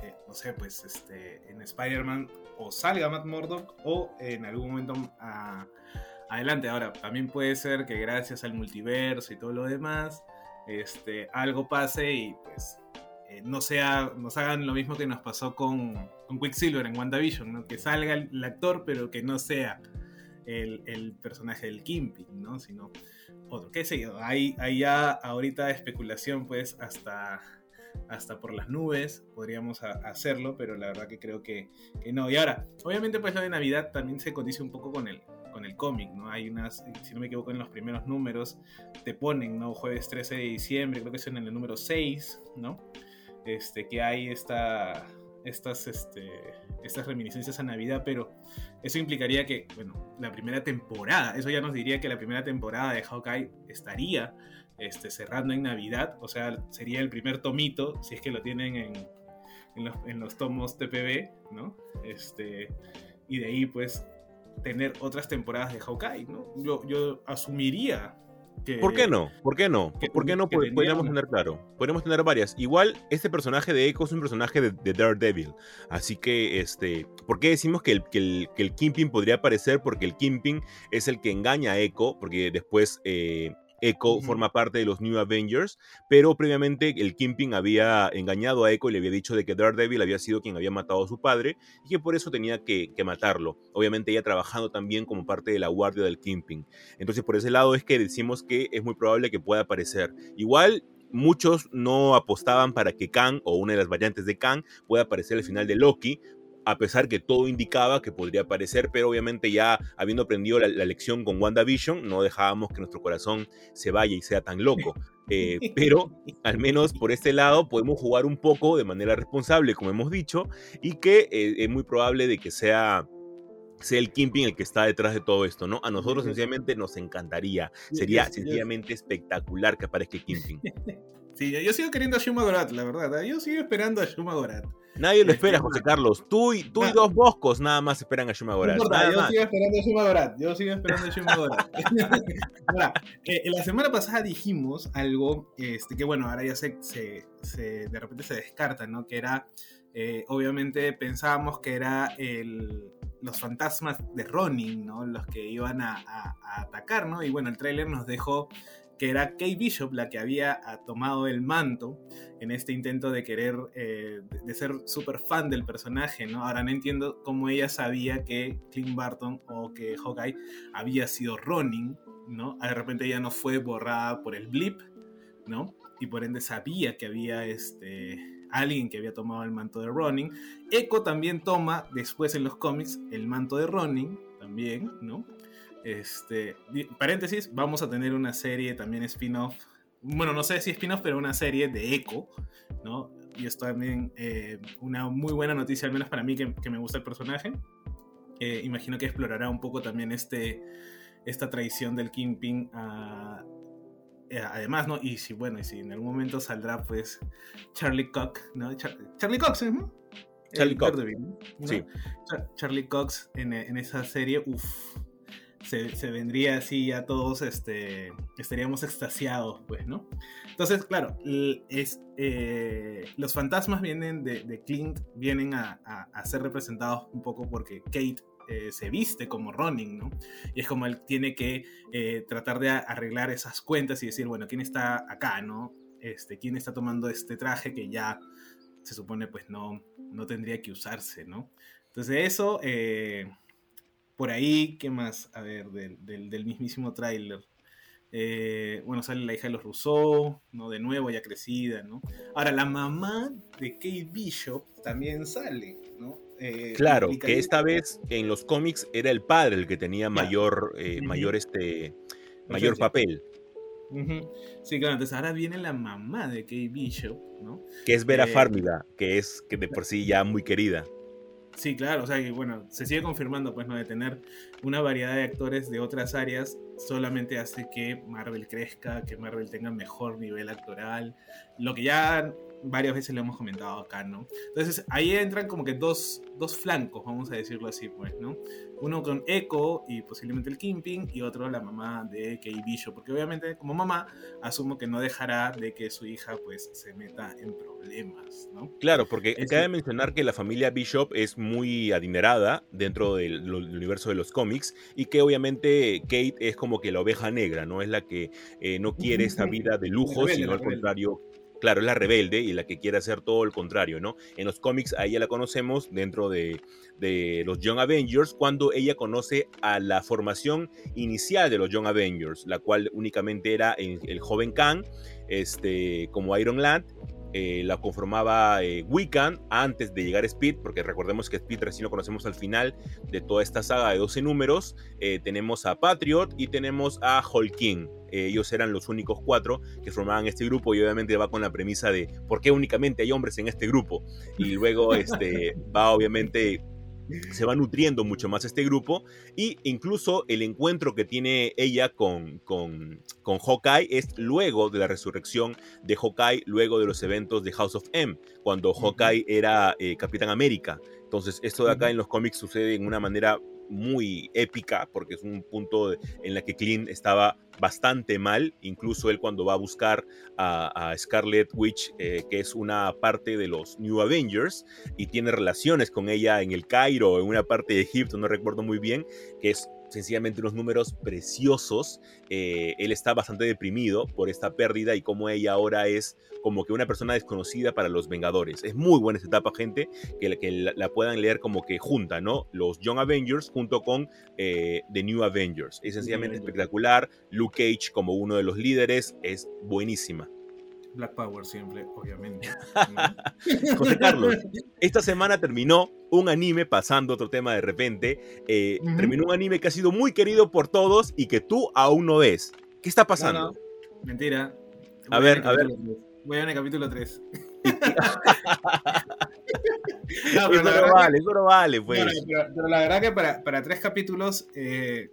eh, no sé, pues este, en Spider-Man o salga Matt Murdock o en algún momento a adelante. Ahora, también puede ser que gracias al multiverso y todo lo demás, este, algo pase y pues eh, no sea, nos hagan lo mismo que nos pasó con, con Quicksilver en WandaVision, que salga el, actor pero que no sea el, el personaje del Kimping, ¿no? sino otro, qué sé yo, hay, hay ya ahorita especulación pues hasta hasta por las nubes podríamos hacerlo, pero la verdad que creo que, que, no. Y ahora, obviamente pues lo de Navidad también se condice un poco con el, con el cómic, ¿no? Hay unas, si no me equivoco, en los primeros números te ponen, ¿no? Jueves 13 de diciembre, creo que es en el número 6, ¿no? Este, que hay esta, estas, este, estas reminiscencias a Navidad, pero eso implicaría que, bueno, la primera temporada, eso ya nos diría que la primera temporada de Hawkeye estaría este, cerrando en Navidad, o sea, sería el primer tomito, si es que lo tienen en, en, los, tomos TPB, ¿no? Este, y de ahí, pues, tener otras temporadas de Hawkeye, ¿no? Yo, yo asumiría que... ¿Por qué no? ¿Por qué no? Que, ¿Por qué no podríamos tener claro? Podríamos tener varias. Igual, este personaje de Echo es un personaje de, de, Daredevil. Así que, este, ¿por qué decimos que el, que el, que el Kingpin podría aparecer? Porque el Kingpin es el que engaña a Echo, porque después... Eh, Echo uh -huh. forma parte de los New Avengers, pero previamente el Kingpin había engañado a Echo y le había dicho de que Daredevil había sido quien había matado a su padre y que por eso tenía que, que matarlo. Obviamente ella trabajando también como parte de la guardia del Kingpin. Entonces por ese lado es que decimos que es muy probable que pueda aparecer. Igual muchos no apostaban para que Kang o una de las variantes de Kang pueda aparecer al final de Loki, a pesar que todo indicaba que podría aparecer, pero obviamente ya habiendo aprendido la, la, lección con WandaVision, no dejábamos que nuestro corazón se vaya y sea tan loco. Eh, [LAUGHS] pero al menos por este lado podemos jugar un poco de manera responsable, como hemos dicho, y que eh, es muy probable de que sea sea el Kimping el que está detrás de todo esto, ¿no? A nosotros sencillamente nos encantaría. Sería sencillamente espectacular que aparezca el Kimping. [LAUGHS] Sí, yo sigo queriendo a Shuma Gorat, la verdad. ¿eh? Yo sigo esperando a Shuma Gorat. Nadie lo espera, José Carlos. Tú y, tú y dos boscos nada más esperan a Shuma Gorat. No importa, yo más. sigo esperando a Shuma Gorat. Yo sigo esperando a Shuma Gorat. [LAUGHS] ahora, eh, la semana pasada dijimos algo este, que, bueno, ahora ya se, se, se de repente se descarta, ¿no? Que era, eh, obviamente pensábamos que era el, los fantasmas de Ronin, ¿no? Los que iban a, a, a atacar, ¿no? Y bueno, el tráiler nos dejó que era Kate Bishop la que había tomado el manto en este intento de querer, eh, de ser súper fan del personaje, ¿no? Ahora no entiendo cómo ella sabía que Clint Barton o que Hawkeye había sido Ronin, ¿no? De repente ella no fue borrada por el blip, ¿no? Y por ende sabía que había este, alguien que había tomado el manto de Ronin. Echo también toma después en los cómics el manto de Ronin, también, ¿no? Este, paréntesis, vamos a tener una serie también spin-off. Bueno, no sé si spin-off, pero una serie de Echo, ¿no? Y esto también eh, una muy buena noticia, al menos para mí que, que me gusta el personaje. Eh, imagino que explorará un poco también este, esta traición del Kingpin a, eh, además, ¿no? Y si, bueno, y si en algún momento saldrá, pues, Charlie Cox, ¿no? Char Charlie Cox, ¿no? Charlie Cox. ¿no? Sí. Char Charlie Cox en, en, esa serie, uff, se, vendría así a todos, este, estaríamos extasiados, pues, ¿no? Entonces, claro, es, eh, los fantasmas vienen de, de Clint, vienen a, a, a, ser representados un poco porque Kate eh, se viste como Ronin, ¿no? Y es como él tiene que eh, tratar de arreglar esas cuentas y decir, bueno, ¿quién está acá, no? Este, ¿Quién está tomando este traje que ya se supone pues no, no tendría que usarse, ¿no? Entonces eso, eh, por ahí, ¿qué más? A ver, del, del, mismísimo tráiler. Eh, bueno, sale la hija de los Rousseau, ¿no? De nuevo, ya crecida, ¿no? Ahora, la mamá de Kate Bishop también sale, ¿no? Eh, claro, que esta vez en los cómics era el padre el que tenía mayor, mayor, este, mayor papel. Sí, claro, entonces ahora viene la mamá de Kate Bishop, ¿no? Que es Vera Farmiga, que es que de por sí ya muy querida. Sí, claro, o sea, y bueno, se sigue confirmando, pues, ¿no? De tener una variedad de actores de otras áreas solamente hace que Marvel crezca, que Marvel tenga mejor nivel actoral, lo que ya varias veces lo hemos comentado acá, ¿no? Entonces ahí entran como que dos, dos flancos, vamos a decirlo así, pues, ¿no? Uno con Echo y posiblemente el Kimping y otro la mamá de Kay Bishop, porque obviamente como mamá asumo que no dejará de que su hija pues se meta en problemas, ¿no? Claro, porque cabe mencionar que la familia Bishop es muy adinerada dentro del, universo de los cómics y que obviamente Kate es como que la oveja negra, ¿no? Es la que eh, no quiere esta vida de [LAUGHS] lujo, sino al contrario claro, es la rebelde y la que quiere hacer todo el contrario, ¿no? En los cómics a ella la conocemos dentro de, los Young Avengers cuando ella conoce a la formación inicial de los Young Avengers, la cual únicamente era el, joven Khan, este, como Iron Lad, eh, la conformaba eh, Wiccan antes de llegar a Speed, porque recordemos que Speed recién lo conocemos al final de toda esta saga de 12 números. Eh, tenemos a Patriot y tenemos a Hulking. ellos eran los únicos cuatro que formaban este grupo y obviamente va con la premisa de por qué únicamente hay hombres en este grupo. Y luego [LAUGHS] este, va obviamente se va nutriendo mucho más este grupo y incluso el encuentro que tiene ella con, con, con Hawkeye es luego de la resurrección de Hawkeye, luego de los eventos de House of M, cuando Hawkeye era eh, Capitán América. Entonces esto de acá en los cómics sucede en una manera muy épica, porque es un punto en la que Clint estaba bastante mal, incluso él cuando va a buscar a, Scarlet Witch, eh, que es una parte de los New Avengers, y tiene relaciones con ella en el Cairo, en una parte de Egipto, no recuerdo muy bien, que es sencillamente unos números preciosos. Eh, él está bastante deprimido por esta pérdida y como ella ahora es como que una persona desconocida para los Vengadores. Es muy buena esta etapa, gente, que, que la, puedan leer como que junta, ¿no? Los Young Avengers junto con eh, The New Avengers. Es sencillamente espectacular. Luke Cage como uno de los líderes es buenísima. Black Power siempre, obviamente. [LAUGHS] José Carlos, esta semana terminó un anime, pasando otro tema de repente, eh, terminó un anime que ha sido muy querido por todos y que tú aún no ves. ¿Qué está pasando? Mentira. a ver, a ver. Voy a ver el capítulo 3. [LAUGHS] no, [LAUGHS] pero eso no vale, eso no vale, pues. pero, la verdad que para, para tres capítulos eh,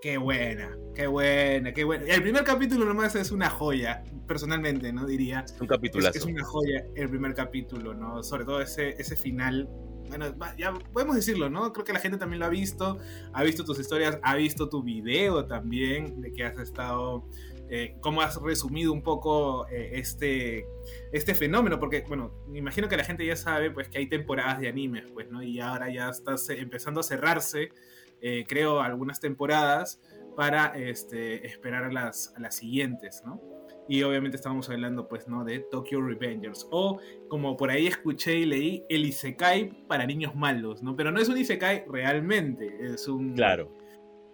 Qué buena, qué buena, qué buena. El primer capítulo nomás es una joya, personalmente, ¿no? Diría. Un capítulo. Es, una joya el primer capítulo, ¿no? Sobre todo ese, ese final. Bueno, ya podemos decirlo, ¿no? Creo que la gente también lo ha visto, ha visto tus historias, ha visto tu video también, de que has estado, eh, cómo has resumido un poco eh, este, este fenómeno, porque, bueno, me imagino que la gente ya sabe, pues, que hay temporadas de animes, pues, ¿no? Y ahora ya estás empezando a cerrarse eh, creo, algunas temporadas para este, esperar a las, a las siguientes, ¿no? Y obviamente estamos hablando, pues, ¿no? De Tokyo Revengers. O, como por ahí escuché y leí, el Isekai para niños malos, ¿no? Pero no es un Isekai realmente, es un... Claro.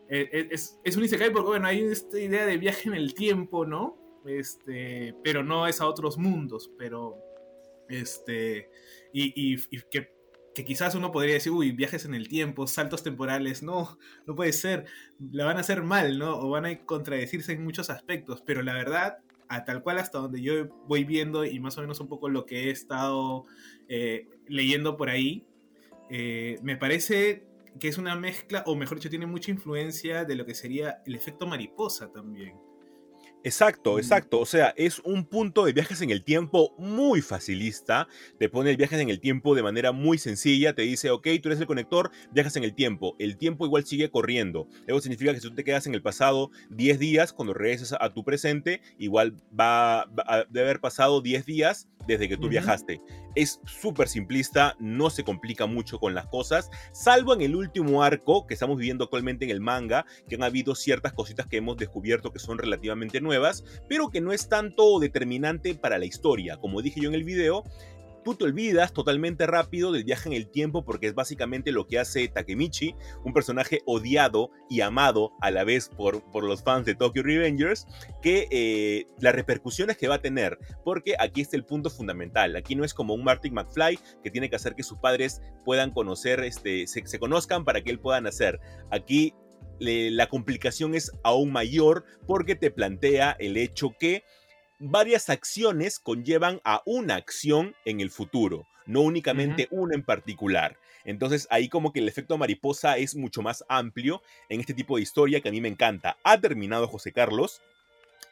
Eh, eh, es, es, un Isekai porque, bueno, hay esta idea de viaje en el tiempo, ¿no? Este, pero no es a otros mundos, pero... Este... Y, y, y que que quizás uno podría decir, uy, viajes en el tiempo, saltos temporales, no, no puede ser, la van a hacer mal, ¿no? O van a contradecirse en muchos aspectos, pero la verdad, a tal cual hasta donde yo voy viendo y más o menos un poco lo que he estado eh, leyendo por ahí, eh, me parece que es una mezcla, o mejor dicho, tiene mucha influencia de lo que sería el efecto mariposa también. Exacto, exacto. O sea, es un punto de viajes en el tiempo muy facilista. Te pone el viajes en el tiempo de manera muy sencilla. Te dice, ok, tú eres el conector, viajas en el tiempo. El tiempo igual sigue corriendo. Eso significa que si tú te quedas en el pasado 10 días, cuando regresas a tu presente, igual va, a, de haber pasado 10 días desde que tú viajaste. Es súper simplista, no se complica mucho con las cosas, salvo en el último arco que estamos viviendo actualmente en el manga, que han habido ciertas cositas que hemos descubierto que son relativamente nuevas, pero que no es tanto determinante para la historia. Como dije yo en el video, tú te olvidas totalmente rápido del viaje en el tiempo porque es básicamente lo que hace Takemichi, un personaje odiado y amado a la vez por, por los fans de Tokyo Revengers, que eh, las repercusiones que va a tener, porque aquí está el punto fundamental, aquí no es como un Martin McFly que tiene que hacer que sus padres puedan conocer, este, se, conozcan para que él pueda nacer, aquí la complicación es aún mayor porque te plantea el hecho que varias acciones conllevan a una acción en el futuro, no únicamente una en particular. Entonces ahí como que el efecto mariposa es mucho más amplio en este tipo de historia que a mí me encanta. Ha terminado José Carlos,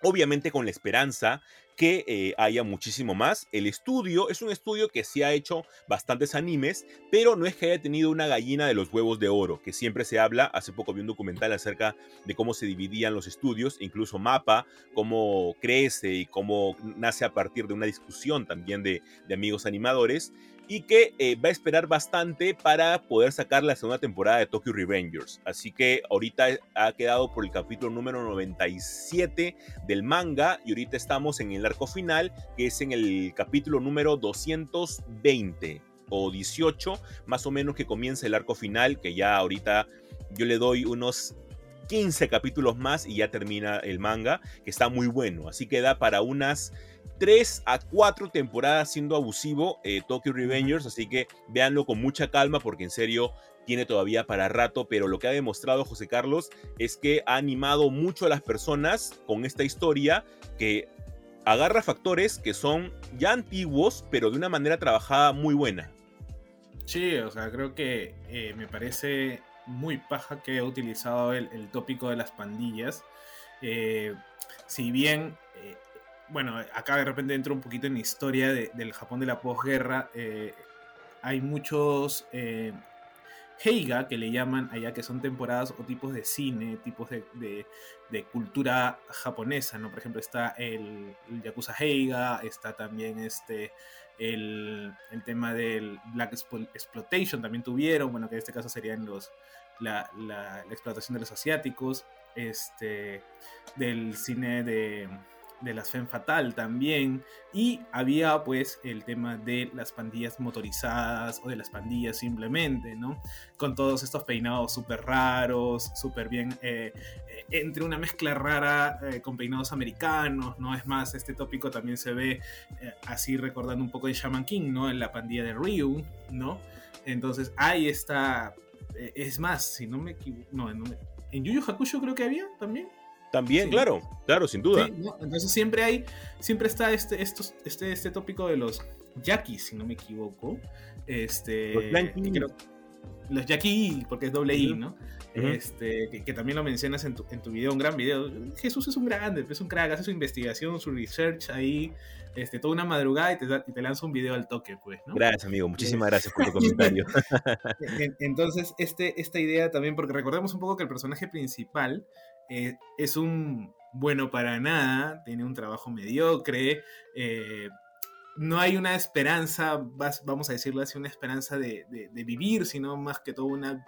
obviamente con la esperanza que eh, haya muchísimo más. El estudio es un estudio que sí ha hecho bastantes animes, pero no es que haya tenido una gallina de los huevos de oro, que siempre se habla. Hace poco vi un documental acerca de cómo se dividían los estudios, incluso Mapa, cómo crece y cómo nace a partir de una discusión también de, de amigos animadores y que eh, va a esperar bastante para poder sacar la segunda temporada de Tokyo Revengers. Así que ahorita ha quedado por el capítulo número 97 del manga y ahorita estamos en el arco final, que es en el capítulo número 220 o 18, más o menos que comienza el arco final, que ya ahorita yo le doy unos 15 capítulos más y ya termina el manga, que está muy bueno. Así que da para unas 3 a 4 temporadas siendo abusivo eh, Tokyo Revengers, así que véanlo con mucha calma porque en serio tiene todavía para rato, pero lo que ha demostrado José Carlos es que ha animado mucho a las personas con esta historia que agarra factores que son ya antiguos, pero de una manera trabajada muy buena. Sí, o sea, creo que eh, me parece muy paja que ha utilizado el, tópico de las pandillas. Eh, si bien bueno, acá de repente entro un poquito en la historia del Japón de la posguerra. Eh, hay muchos eh, Heiga, que le llaman allá, que son temporadas o tipos de cine, tipos de, cultura japonesa, ¿no? Por ejemplo, está el, Yakuza Heiga, está también este, el, tema del Black Exploitation, también tuvieron, bueno, que en este caso serían los, la, la explotación de los asiáticos, este, del cine de de las Femme Fatal también. Y había pues el tema de las pandillas motorizadas o de las pandillas simplemente, ¿no? Con todos estos peinados súper raros, súper bien, eh, eh, entre una mezcla rara eh, con peinados americanos, ¿no? Es más, este tópico también se ve así recordando un poco de Shaman King, ¿no? En la pandilla de Ryu, ¿no? Entonces ahí está, es más, si no me equivoco, no, no en Yu Yu Hakusho creo que había también. También, claro, claro, sin duda. Entonces siempre hay, siempre está este, estos, este, este tópico de los yaquis, si no me equivoco. Este, los, los yaqui, porque es doble I, ¿no? este, que, también lo mencionas en tu, en tu video, un gran video. Jesús es un grande, es un crack, hace su investigación, su research ahí, este, toda una madrugada y te, y te lanza un video al toque, pues, ¿no? Gracias, amigo, muchísimas gracias por tu [LAUGHS] comentario. Entonces, este, esta idea también, porque recordemos un poco que el personaje principal eh, es un bueno para nada, tiene un trabajo mediocre, eh, no hay una esperanza, vamos a decirlo así, una esperanza de, vivir, sino más que todo una,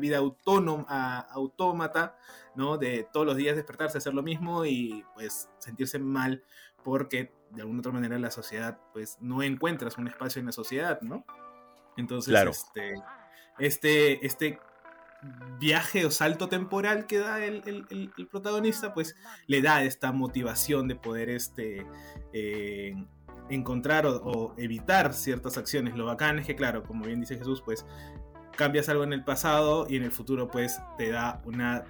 vida autónoma, autómata, ¿no? De todos los días despertarse, hacer lo mismo y pues sentirse mal porque de alguna otra manera la sociedad, pues no encuentras un espacio en la sociedad, ¿no? Entonces, este, este, este viaje o salto temporal que da el, protagonista, pues le da esta motivación de poder este, eh, encontrar o, evitar ciertas acciones. Lo bacán es que, claro, como bien dice Jesús, pues cambias algo en el pasado y en el futuro pues te da una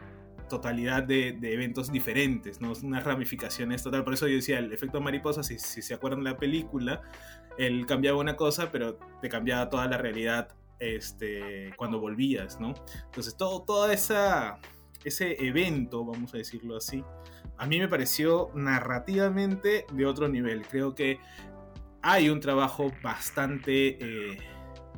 totalidad de, eventos diferentes, ¿no? unas ramificaciones total. Por eso yo decía, el efecto mariposa, si, si se acuerdan de la película, él cambiaba una cosa, pero te cambiaba toda la realidad este, cuando volvías, ¿no? Entonces todo, todo esa, ese evento, vamos a decirlo así, a mí me pareció narrativamente de otro nivel. Creo que hay un trabajo bastante eh,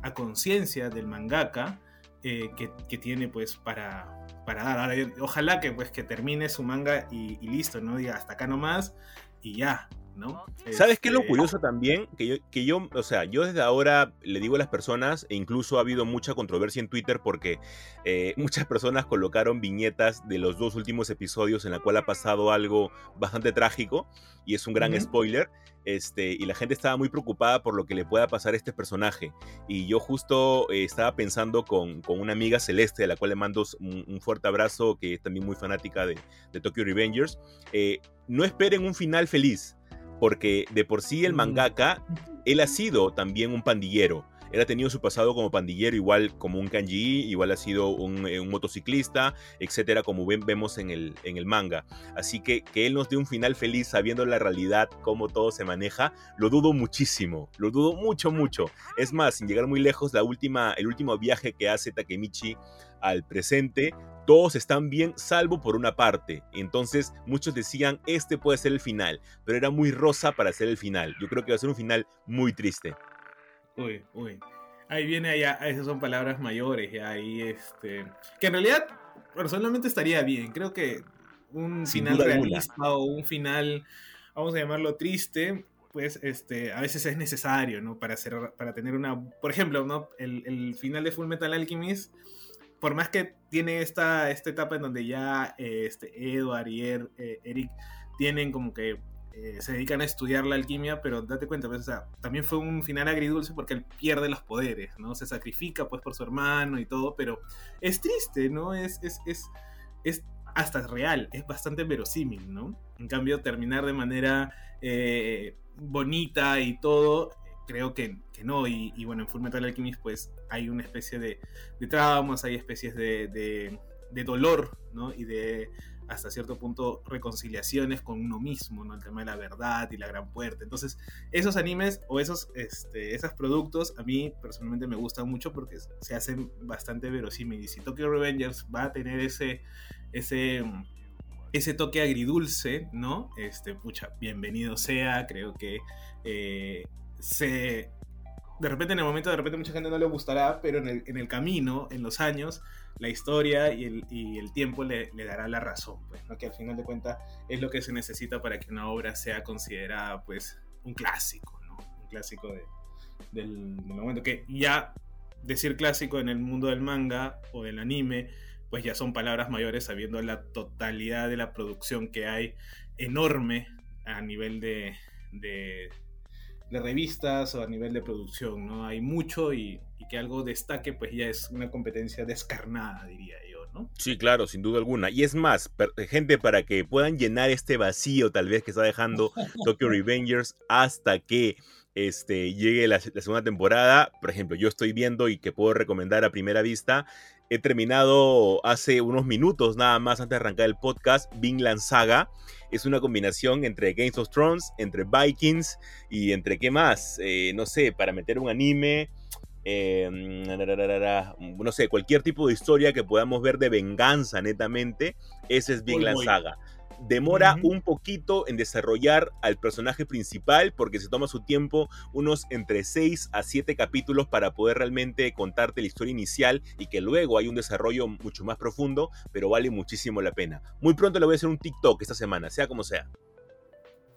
a conciencia del mangaka eh, que, tiene pues para, para dar. ojalá que pues que termine su manga y, listo, ¿no? Diga hasta acá nomás y ya, ¿no? ¿Sabes qué es lo Este, curioso también? Que yo, que yo, o sea, yo desde ahora le digo a las personas, e incluso ha habido mucha controversia en Twitter porque eh, [LAUGHS] muchas personas colocaron viñetas de los dos últimos episodios en la cual ha pasado algo bastante trágico y es un gran Ujú. spoiler. Este, y la gente estaba muy preocupada por lo que le pueda pasar a este personaje. Y yo justo eh, estaba pensando con, con una amiga celeste, a la cual le mando un, un fuerte abrazo, que es también muy fanática de, de Tokyo Revengers. eh, no esperen un final feliz, porque de por sí el Mm. mangaka, él ha sido también un pandillero. Él ha tenido su pasado como pandillero, igual como un kanji, igual ha sido un, eh, un motociclista, etcétera, como ven- vemos en el, en el manga. Así que que él nos dé un final feliz sabiendo la realidad, cómo todo se maneja, lo dudo muchísimo, lo dudo mucho, mucho. Es más, sin llegar muy lejos, la última, el último viaje que hace Takemichi al presente, todos están bien, salvo por una parte. Entonces, muchos decían, este puede ser el final, pero era muy rosa para ser el final. Yo creo que va a ser un final muy triste. Uy, uy. Ahí viene allá, esas son palabras mayores, ya ahí este. Que en realidad, personalmente estaría bien. Creo que un Sin final alguna. realista o un final, vamos a llamarlo triste, pues este, a veces es necesario, ¿no? Para hacer, para tener una. Por ejemplo, ¿no? El, el final de Full Metal Alchemist. Por más que tiene esta, esta etapa en donde ya eh, este, Edward y Er- eh, Eric tienen como que eh, se dedican a estudiar la alquimia, pero date cuenta, pues, también fue un final agridulce porque él pierde los poderes, ¿no? Se sacrifica pues por su hermano y todo, pero es triste, ¿no? Es, es, es, es hasta real, es bastante verosímil, ¿no? En cambio, terminar de manera eh, bonita y todo, creo que, que no. Y, bueno, en Full Metal Alchemist pues hay una especie de, de traumas, hay especies de, de, de dolor, ¿no? Y de hasta cierto punto reconciliaciones con uno mismo, ¿no? El tema de la verdad y la gran puerta. Entonces, esos animes o esos, este, esos productos a mí personalmente me gustan mucho porque se hacen bastante verosímiles. Y Tokyo Revengers va a tener ese, ese, ese toque agridulce, ¿no? Este, pucha, bienvenido sea, creo que eh, se... De repente en el momento, de repente mucha gente no le gustará, pero en el, en el camino, en los años, la historia y el, y el tiempo le, dará la razón, pues, ¿no? que al final de cuentas es lo que se necesita para que una obra sea considerada pues un clásico, ¿no? un clásico de, del, del, momento que ya decir clásico en el mundo del manga o del anime pues ya son palabras mayores sabiendo la totalidad de la producción que hay enorme a nivel de, de, de revistas o a nivel de producción, ¿no? Hay mucho y, y, que algo destaque, pues ya es una competencia descarnada, diría yo, ¿no? Sí, claro, sin duda alguna. Y es más, gente, para que puedan llenar este vacío tal vez que está dejando [LAUGHS] Tokyo Revengers hasta que este, llegue la, la, segunda temporada, por ejemplo, yo estoy viendo y que puedo recomendar a primera vista, he terminado hace unos minutos nada más antes de arrancar el podcast, Vinland Saga. Es una combinación entre Games of Thrones, entre Vikings y entre qué más, eh, no sé, para meter un anime, eh, no sé, cualquier tipo de historia que podamos ver de venganza netamente, ese es Vinland Saga demora uh -huh. un poquito en desarrollar al personaje principal porque se toma su tiempo, unos entre 6 a 7 capítulos para poder realmente contarte la historia inicial y que luego hay un desarrollo mucho más profundo, pero vale muchísimo la pena. Muy pronto le voy a hacer un TikTok esta semana, sea como sea.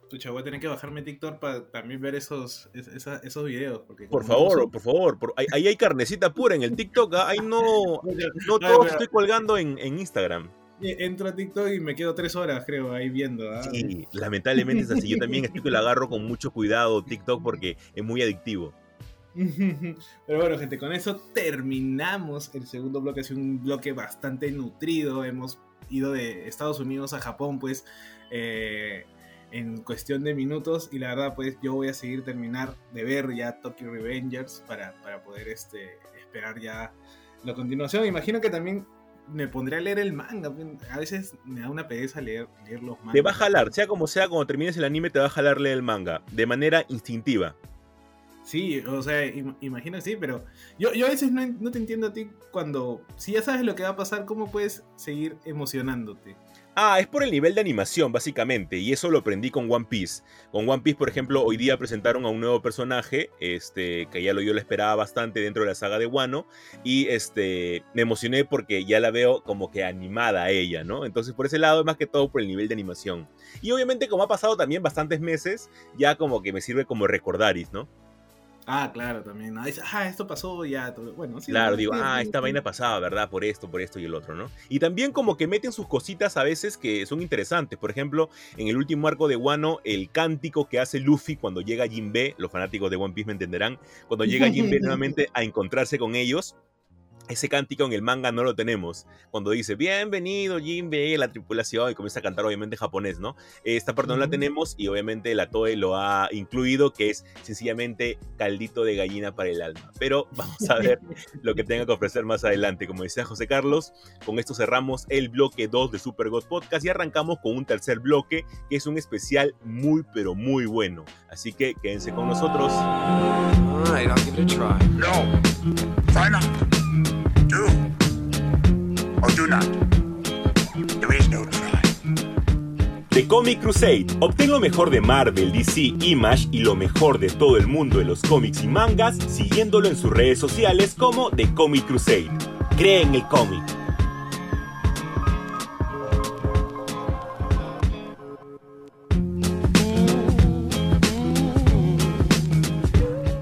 Pucha, voy a tener que bajarme TikTok para también ver esos, esos, esos videos. Porque por favor, por favor, por, ahí, ahí, hay carnecita pura en el TikTok, ¿ah? ahí no, [LAUGHS] no todo estoy colgando en, en Instagram entro a TikTok y me quedo tres horas, creo, ahí viendo. ¿ah? Sí, lamentablemente es así. Yo también [LAUGHS] estoy que lo agarro con mucho cuidado TikTok porque es muy adictivo. [LAUGHS] Pero bueno, gente, con eso terminamos el segundo bloque. Ha sido un bloque bastante nutrido. Hemos ido de Estados Unidos a Japón, pues, eh, en cuestión de minutos. Y la verdad, pues, yo voy a seguir terminar de ver ya Tokyo Revengers para, para poder este, esperar ya la continuación. Imagino que también me pondré a leer el manga. A veces me da una pereza leer, leer los mangas. Te va a jalar, sea como sea, cuando termines el anime, te va a jalar leer el manga. De manera instintiva. Sí, o sea, im- imagino que sí, pero yo, yo a veces no, no te entiendo a ti cuando, si ya sabes lo que va a pasar, ¿cómo puedes seguir emocionándote? Ah, es por el nivel de animación, básicamente, y eso lo aprendí con One Piece. Con One Piece, por ejemplo, hoy día presentaron a un nuevo personaje, este, que ya lo, yo lo esperaba bastante dentro de la saga de Wano, y este, me emocioné porque ya la veo como que animada a ella, ¿no? Entonces, por ese lado, más que todo por el nivel de animación. Y obviamente, como ha pasado también bastantes meses, ya como que me sirve como recordaris, ¿no? Ah, claro, también. ah, esto pasó ya. todo- Bueno, sí. Claro, digo, ah, esta vaina pasaba, ¿verdad? Por esto, por esto y el otro, ¿no? Y también como que meten sus cositas a veces que son interesantes. Por ejemplo, en el último arco de Wano, el cántico que hace Luffy cuando llega Jinbe, los fanáticos de One Piece me entenderán, cuando llega Jinbe [LAUGHS] nuevamente a encontrarse con ellos, ese cántico en el manga no lo tenemos. Cuando dice, bienvenido Jinbe, la tripulación, y comienza a cantar obviamente en japonés, ¿no? Esta parte no la tenemos y obviamente la Toei lo ha incluido, que es sencillamente caldito de gallina para el alma. Pero [LAUGHS] vamos a ver lo que tenga que ofrecer más adelante. Como decía José Carlos, con esto cerramos el bloque 2 de Super God Podcast y arrancamos con un tercer bloque que es un especial muy pero muy bueno. Así que quédense con nosotros. Alright, I'll give it a try. No. Try not. Do. Or do not. There is no try. The Comic Crusade. Obtén lo mejor de Marvel, DC, Image y lo mejor de todo el mundo de los cómics y mangas siguiéndolo en sus redes sociales como The Comic Crusade. Cree en el cómic.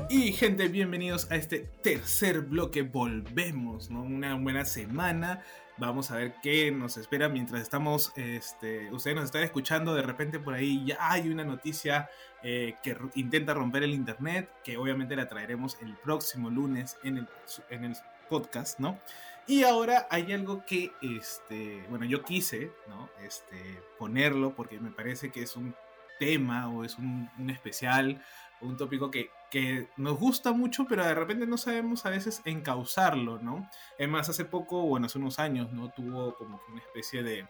Y gente, bienvenidos a este tercer bloque. Volvemos, ¿no? Una buena semana. Vamos a ver qué nos espera mientras estamos, este, ustedes nos están escuchando, de repente por ahí ya hay una noticia eh, que intenta romper el internet, que obviamente la traeremos el próximo lunes en el, en el podcast, ¿no? Y ahora hay algo que, este, bueno, yo quise, ¿no? Este, ponerlo porque me parece que es un tema o es un, un especial un tópico que, que nos gusta mucho, pero de repente no sabemos a veces encauzarlo, ¿no? Es más, hace poco, bueno, hace unos años, ¿no? Tuvo como una especie de,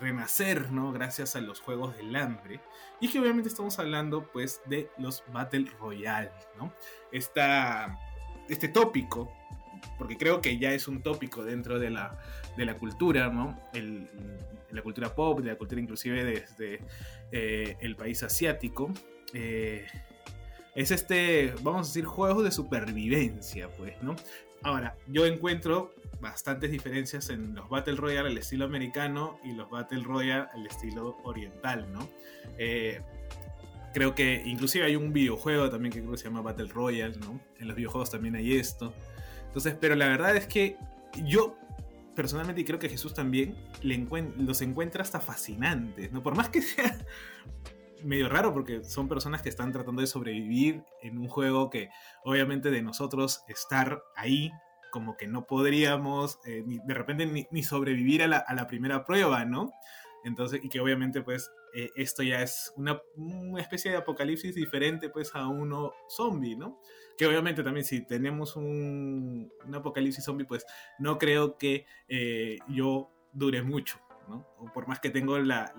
renacer, ¿no? Gracias a los Juegos del Hambre. Y que obviamente estamos hablando, pues, de los Battle Royale, ¿no? Esta, este tópico, porque creo que ya es un tópico dentro de la, de la cultura, ¿no? El, la cultura pop, de la cultura inclusive desde eh, el país asiático. Eh, es este, vamos a decir, juegos de supervivencia, pues, ¿no? Ahora, yo encuentro bastantes diferencias en los Battle Royale al estilo americano y los Battle Royale al estilo oriental, ¿no? Eh, creo que inclusive hay un videojuego también que creo que se llama Battle Royale, ¿no? En los videojuegos también hay esto. Entonces, pero la verdad es que yo personalmente y creo que Jesús también los encuentra hasta fascinantes, ¿no? Por más que sea medio raro porque son personas que están tratando de sobrevivir en un juego que obviamente de nosotros estar ahí como que no podríamos eh, ni- de repente ni, sobrevivir a la, primera prueba, ¿no? Entonces, y que obviamente pues eh, esto ya es una, especie de apocalipsis diferente pues a uno zombie, ¿no? Que obviamente también si tenemos un, un apocalipsis zombie pues no creo que eh, yo dure mucho, O por más que tengo [LAUGHS] la-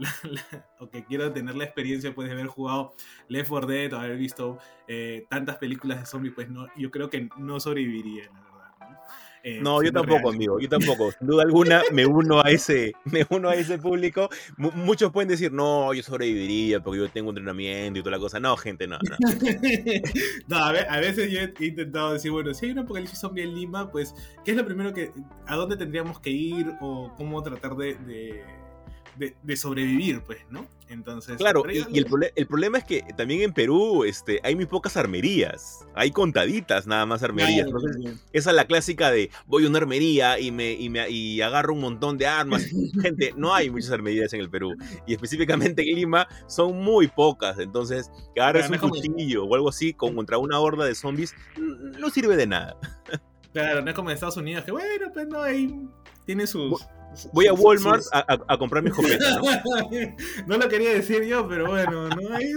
o que quiero tener la experiencia pues de haber jugado Left 4 Dead o haber visto eh, tantas películas de zombies, pues no, yo creo que no sobreviviría, la verdad. ¿No? Eh, No, yo tampoco, real. amigo, yo tampoco. Sin duda alguna me uno a ese, me uno a ese público. Mu- muchos pueden decir, no, yo sobreviviría porque yo tengo entrenamiento y toda la cosa. No, gente, no, no. [LAUGHS] no, a, ve- a veces yo he intentado decir, bueno, si hay un apocalipsis zombie en Lima, pues, ¿qué es lo primero que, a dónde tendríamos que ir o cómo tratar de, de, de- de sobrevivir, pues, ¿no? Entonces, Claro, y, el, problema es que también en Perú este, hay muy pocas armerías. Hay contaditas nada más armerías. Entonces, esa es la clásica de voy a una armería y me, y me y agarro un montón de armas. [LAUGHS] Gente, no hay muchas armerías en el Perú. Y específicamente en Lima son muy pocas. Entonces, que agarres Claro, un como- cuchillo o algo así con, contra una horda de zombies no sirve de nada. Claro, no es como en Estados Unidos, que bueno, pues no, ahí tiene sus... voy a Walmart a, a- a comprar mi escopeta, ¿no? [LAUGHS] no lo quería decir yo, pero bueno, ¿no? Ahí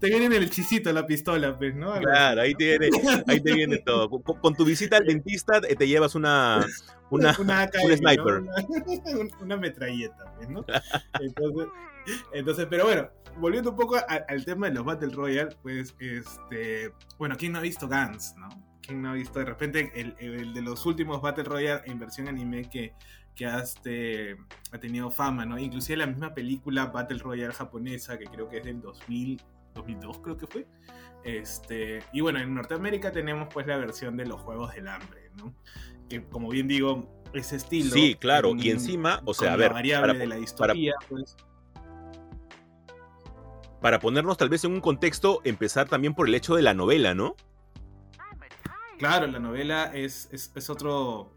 te viene en el chisito la pistola, pues, ¿no? Claro, ahí te viene, ahí te viene todo. Con, con tu visita al dentista eh, te llevas una, una, [LAUGHS] una. Una, [LAUGHS] un- una metralleta, pues, ¿no? Entonces, entonces, pero bueno, volviendo un poco a- al tema de los Battle Royale, pues, este, bueno, ¿quién no ha visto Guns, no? ¿Quién no ha visto de repente el, el de los últimos Battle Royale en versión anime que, que ha, este, ha tenido fama, ¿no? Inclusive la misma película Battle Royale japonesa, que creo que es del 2000, 2002 creo que fue. Este, y bueno, en Norteamérica tenemos pues la versión de los Juegos del Hambre, ¿no? Que como bien digo, ese estilo. Sí, claro. con- Y encima, o sea, a la ver, variable para, de la distopía, pues. para ponernos tal vez en un contexto, empezar también por el hecho de la novela, ¿no? Claro, la novela es, es, es otro,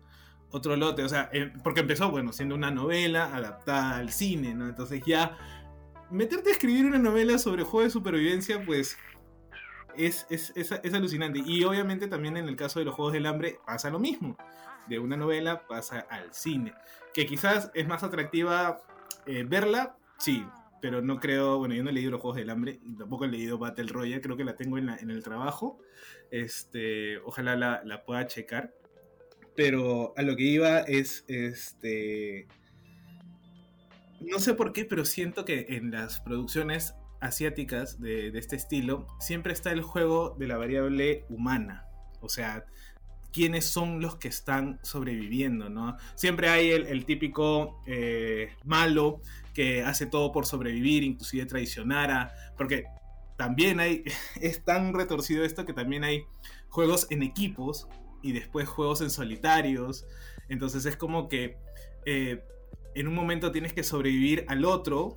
otro lote, o sea, eh, porque empezó, bueno, siendo una novela adaptada al cine, ¿no? Entonces ya meterte a escribir una novela sobre juego de supervivencia, pues es, es, es, alucinante. Y obviamente también en el caso de los Juegos del Hambre pasa lo mismo. De una novela pasa al cine. Que quizás es más atractiva eh, verla, sí, pero no creo, bueno, yo no he leído los Juegos del Hambre, tampoco he leído Battle Royale, creo que la tengo en, la- en el trabajo. Este, ojalá la, la pueda checar. Pero a lo que iba es, este, no sé por qué, pero siento que en las producciones asiáticas de, este estilo siempre está el juego de la variable humana. O sea, quiénes son los que están sobreviviendo, ¿no? Siempre hay el, el típico eh, malo que hace todo por sobrevivir, inclusive traicionar a... Porque también hay... [LAUGHS] Es tan retorcido esto que también hay juegos en equipos y después juegos en solitarios. Entonces es como que eh, en un momento tienes que sobrevivir al otro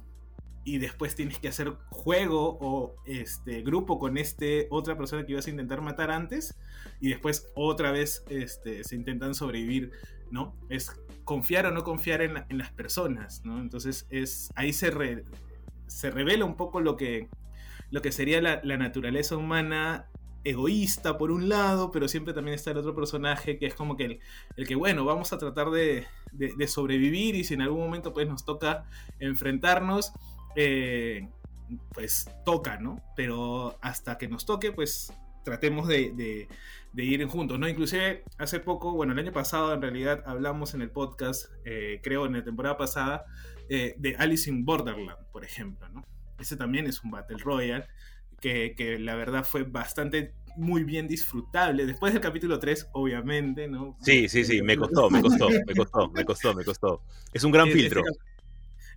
y después tienes que hacer juego o este grupo con este otra persona que ibas a intentar matar antes y después otra vez este, se intentan sobrevivir, ¿no? Es confiar o no confiar en, la- en las personas, ¿no? Entonces es ahí se, se revela un poco lo que, lo que sería la naturaleza humana egoísta por un lado, pero siempre también está el otro personaje que es como que el, el que, bueno, vamos a tratar de, de- sobrevivir y si en algún momento pues nos toca enfrentarnos, eh, pues toca, ¿no? Pero hasta que nos toque, pues tratemos de, de- de ir juntos, ¿no? Inclusive hace poco, bueno, el año pasado en realidad hablamos en el podcast, eh, creo en la temporada pasada, eh, de Alice in Borderland, por ejemplo, ¿no? Ese también es un Battle Royale que, que la verdad fue bastante muy bien disfrutable. Después del capítulo 3, obviamente, ¿no? Sí, sí, sí, me costó, me costó, me costó, me costó, me costó. Es un gran Ese- filtro.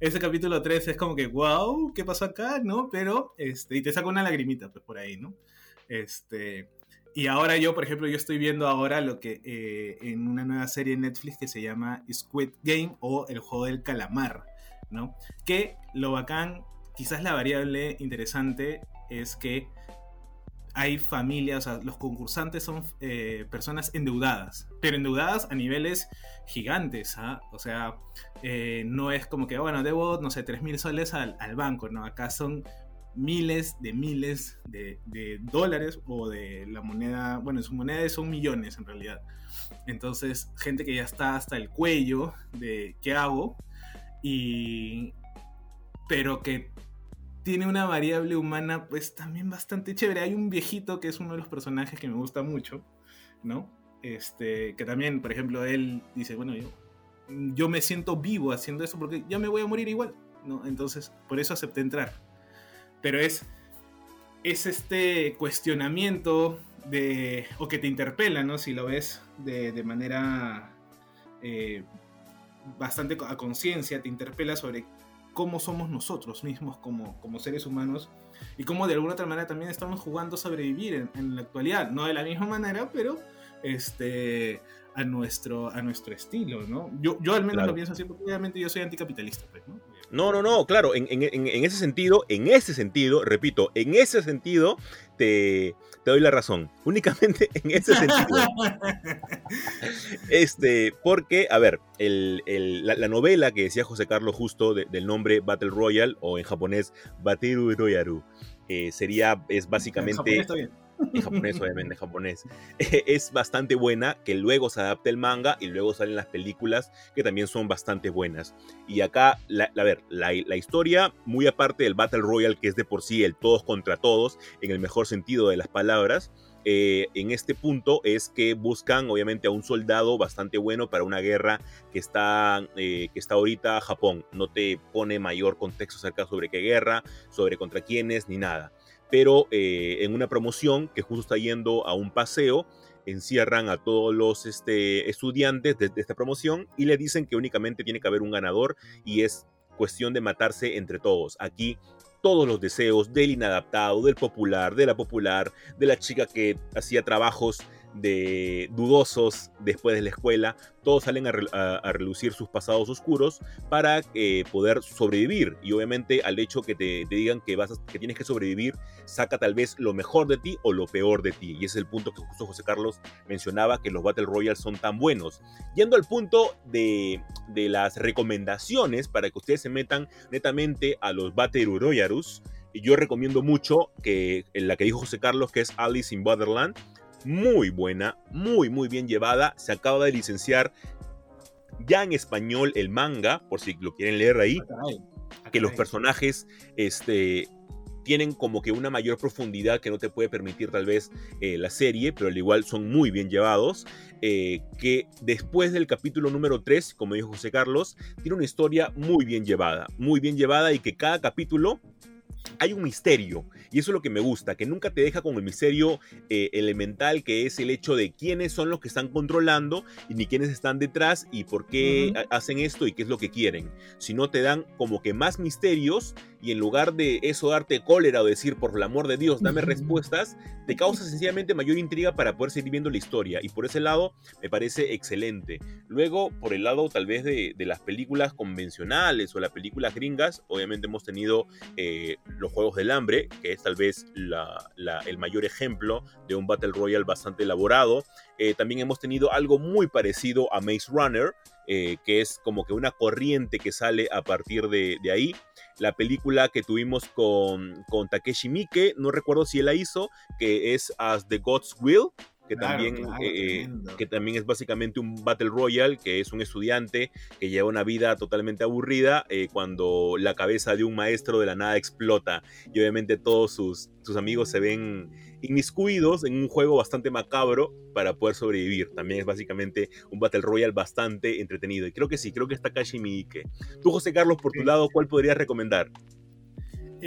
Ese capítulo 3 es como que, wow, ¿qué pasó acá? ¿No? Pero, este, y te saca una lagrimita, pues por ahí, ¿no? Este, y ahora yo, por ejemplo, yo estoy viendo ahora lo que eh, en una nueva serie en Netflix que se llama Squid Game o El Juego del Calamar, ¿no? Que lo bacán, quizás la variable interesante es que hay familias, o sea, los concursantes son eh, personas endeudadas, pero endeudadas a niveles gigantes, ¿ah? O sea, eh, no es como que, bueno, debo, no sé, 3 mil soles al, al banco, ¿no? Acá son miles de miles de, de dólares o de la moneda, bueno, en su moneda son millones en realidad. Entonces, gente que ya está hasta el cuello de qué hago, y pero que tiene una variable humana pues también bastante chévere. Hay un viejito que es uno de los personajes que me gusta mucho, ¿no? Este, que también, por ejemplo, él dice, bueno, yo, yo me siento vivo haciendo eso porque ya me voy a morir igual, ¿no? Entonces, por eso acepté entrar. Pero es, es este cuestionamiento de, o que te interpela, ¿no? Si lo ves de, de manera eh, bastante a conciencia, te interpela sobre cómo somos nosotros mismos como, como seres humanos y cómo de alguna otra manera también estamos jugando a sobrevivir en, en la actualidad. No de la misma manera, pero este, a, nuestro, a nuestro estilo, ¿no? Yo, yo al menos Claro. lo pienso así, porque obviamente yo soy anticapitalista, pues, ¿no? No, no, no, claro, en, en- en- en ese sentido, en ese sentido, repito, en ese sentido te, te doy la razón. [LAUGHS] Únicamente en ese sentido. [LAUGHS] Este, porque, a ver, el- el- la, la novela que decía José Carlos justo de- del nombre Battle Royale, o en japonés Bateru Royaru, eh, sería, es En japonés básicamente... está bien. En japonés, obviamente, en japonés, [LAUGHS] es bastante buena, que luego se adapta el manga y luego salen las películas que también son bastante buenas. Y acá, la, a ver, la, historia, muy aparte del Battle Royale, que es de por sí el todos contra todos, en el mejor sentido de las palabras, eh, en este punto es que buscan obviamente a un soldado bastante bueno para una guerra que está, eh, que está ahorita Japón. No te pone mayor contexto acerca sobre qué guerra, sobre contra quiénes, ni nada. Pero eh, en una promoción que justo está yendo a un paseo, encierran a todos los este, estudiantes de, de esta promoción y le dicen que únicamente tiene que haber un ganador y es cuestión de matarse entre todos. Aquí todos los deseos del inadaptado, del popular, de la popular, de la chica que hacía trabajos de dudosos después de la escuela, todos salen a, relucir sus pasados oscuros para eh, poder sobrevivir. Y obviamente al hecho que te, digan que, vas a, que tienes que sobrevivir, saca tal vez lo mejor de ti o lo peor de ti. Y ese es el punto que justo José Carlos mencionaba, que los Battle Royale son tan buenos. Yendo al punto de, de las recomendaciones para que ustedes se metan netamente a los Battle Royales, yo recomiendo mucho que la que dijo José Carlos, que es Alice in Borderland muy buena, muy, muy bien llevada. Se acaba de licenciar ya en español el manga, por si lo quieren leer ahí. Que los personajes este, tienen como que una mayor profundidad que no te puede permitir tal vez eh, la serie, pero al igual son muy bien llevados. Eh, que después del capítulo número 3, como dijo José Carlos, tiene una historia muy bien llevada, muy bien llevada y que cada capítulo hay un misterio. Y eso es lo que me gusta, que nunca te deja con el misterio eh, elemental que es el hecho de quiénes son los que están controlando y ni quiénes están detrás y por qué uh -huh. hacen esto y qué es lo que quieren. Sino te dan como que más misterios y en lugar de eso darte cólera o decir, por el amor de Dios, dame respuestas, te causa sencillamente mayor intriga para poder seguir viendo la historia. Y por ese lado me parece excelente. Luego, por el lado tal vez de, de las películas convencionales o las películas gringas, obviamente hemos tenido eh, los Juegos del Hambre, que es tal vez la, la, el mayor ejemplo de un Battle Royale bastante elaborado. Eh, también hemos tenido algo muy parecido a Maze Runner, eh, que es como que una corriente que sale a partir de, de ahí. La película que tuvimos con, con, Takeshi Miike, no recuerdo si él la hizo, que es As the Gods Will, que, claro, también, claro, eh, que también es básicamente un Battle Royale, que es un estudiante que lleva una vida totalmente aburrida eh, cuando la cabeza de un maestro de la nada explota y obviamente todos sus, sus amigos se ven inmiscuidos en un juego bastante macabro para poder sobrevivir. También es básicamente un Battle Royale bastante entretenido. Y creo que sí, creo que está Kashi Miike. Tú, José Carlos, por tu sí. lado, ¿cuál podrías recomendar?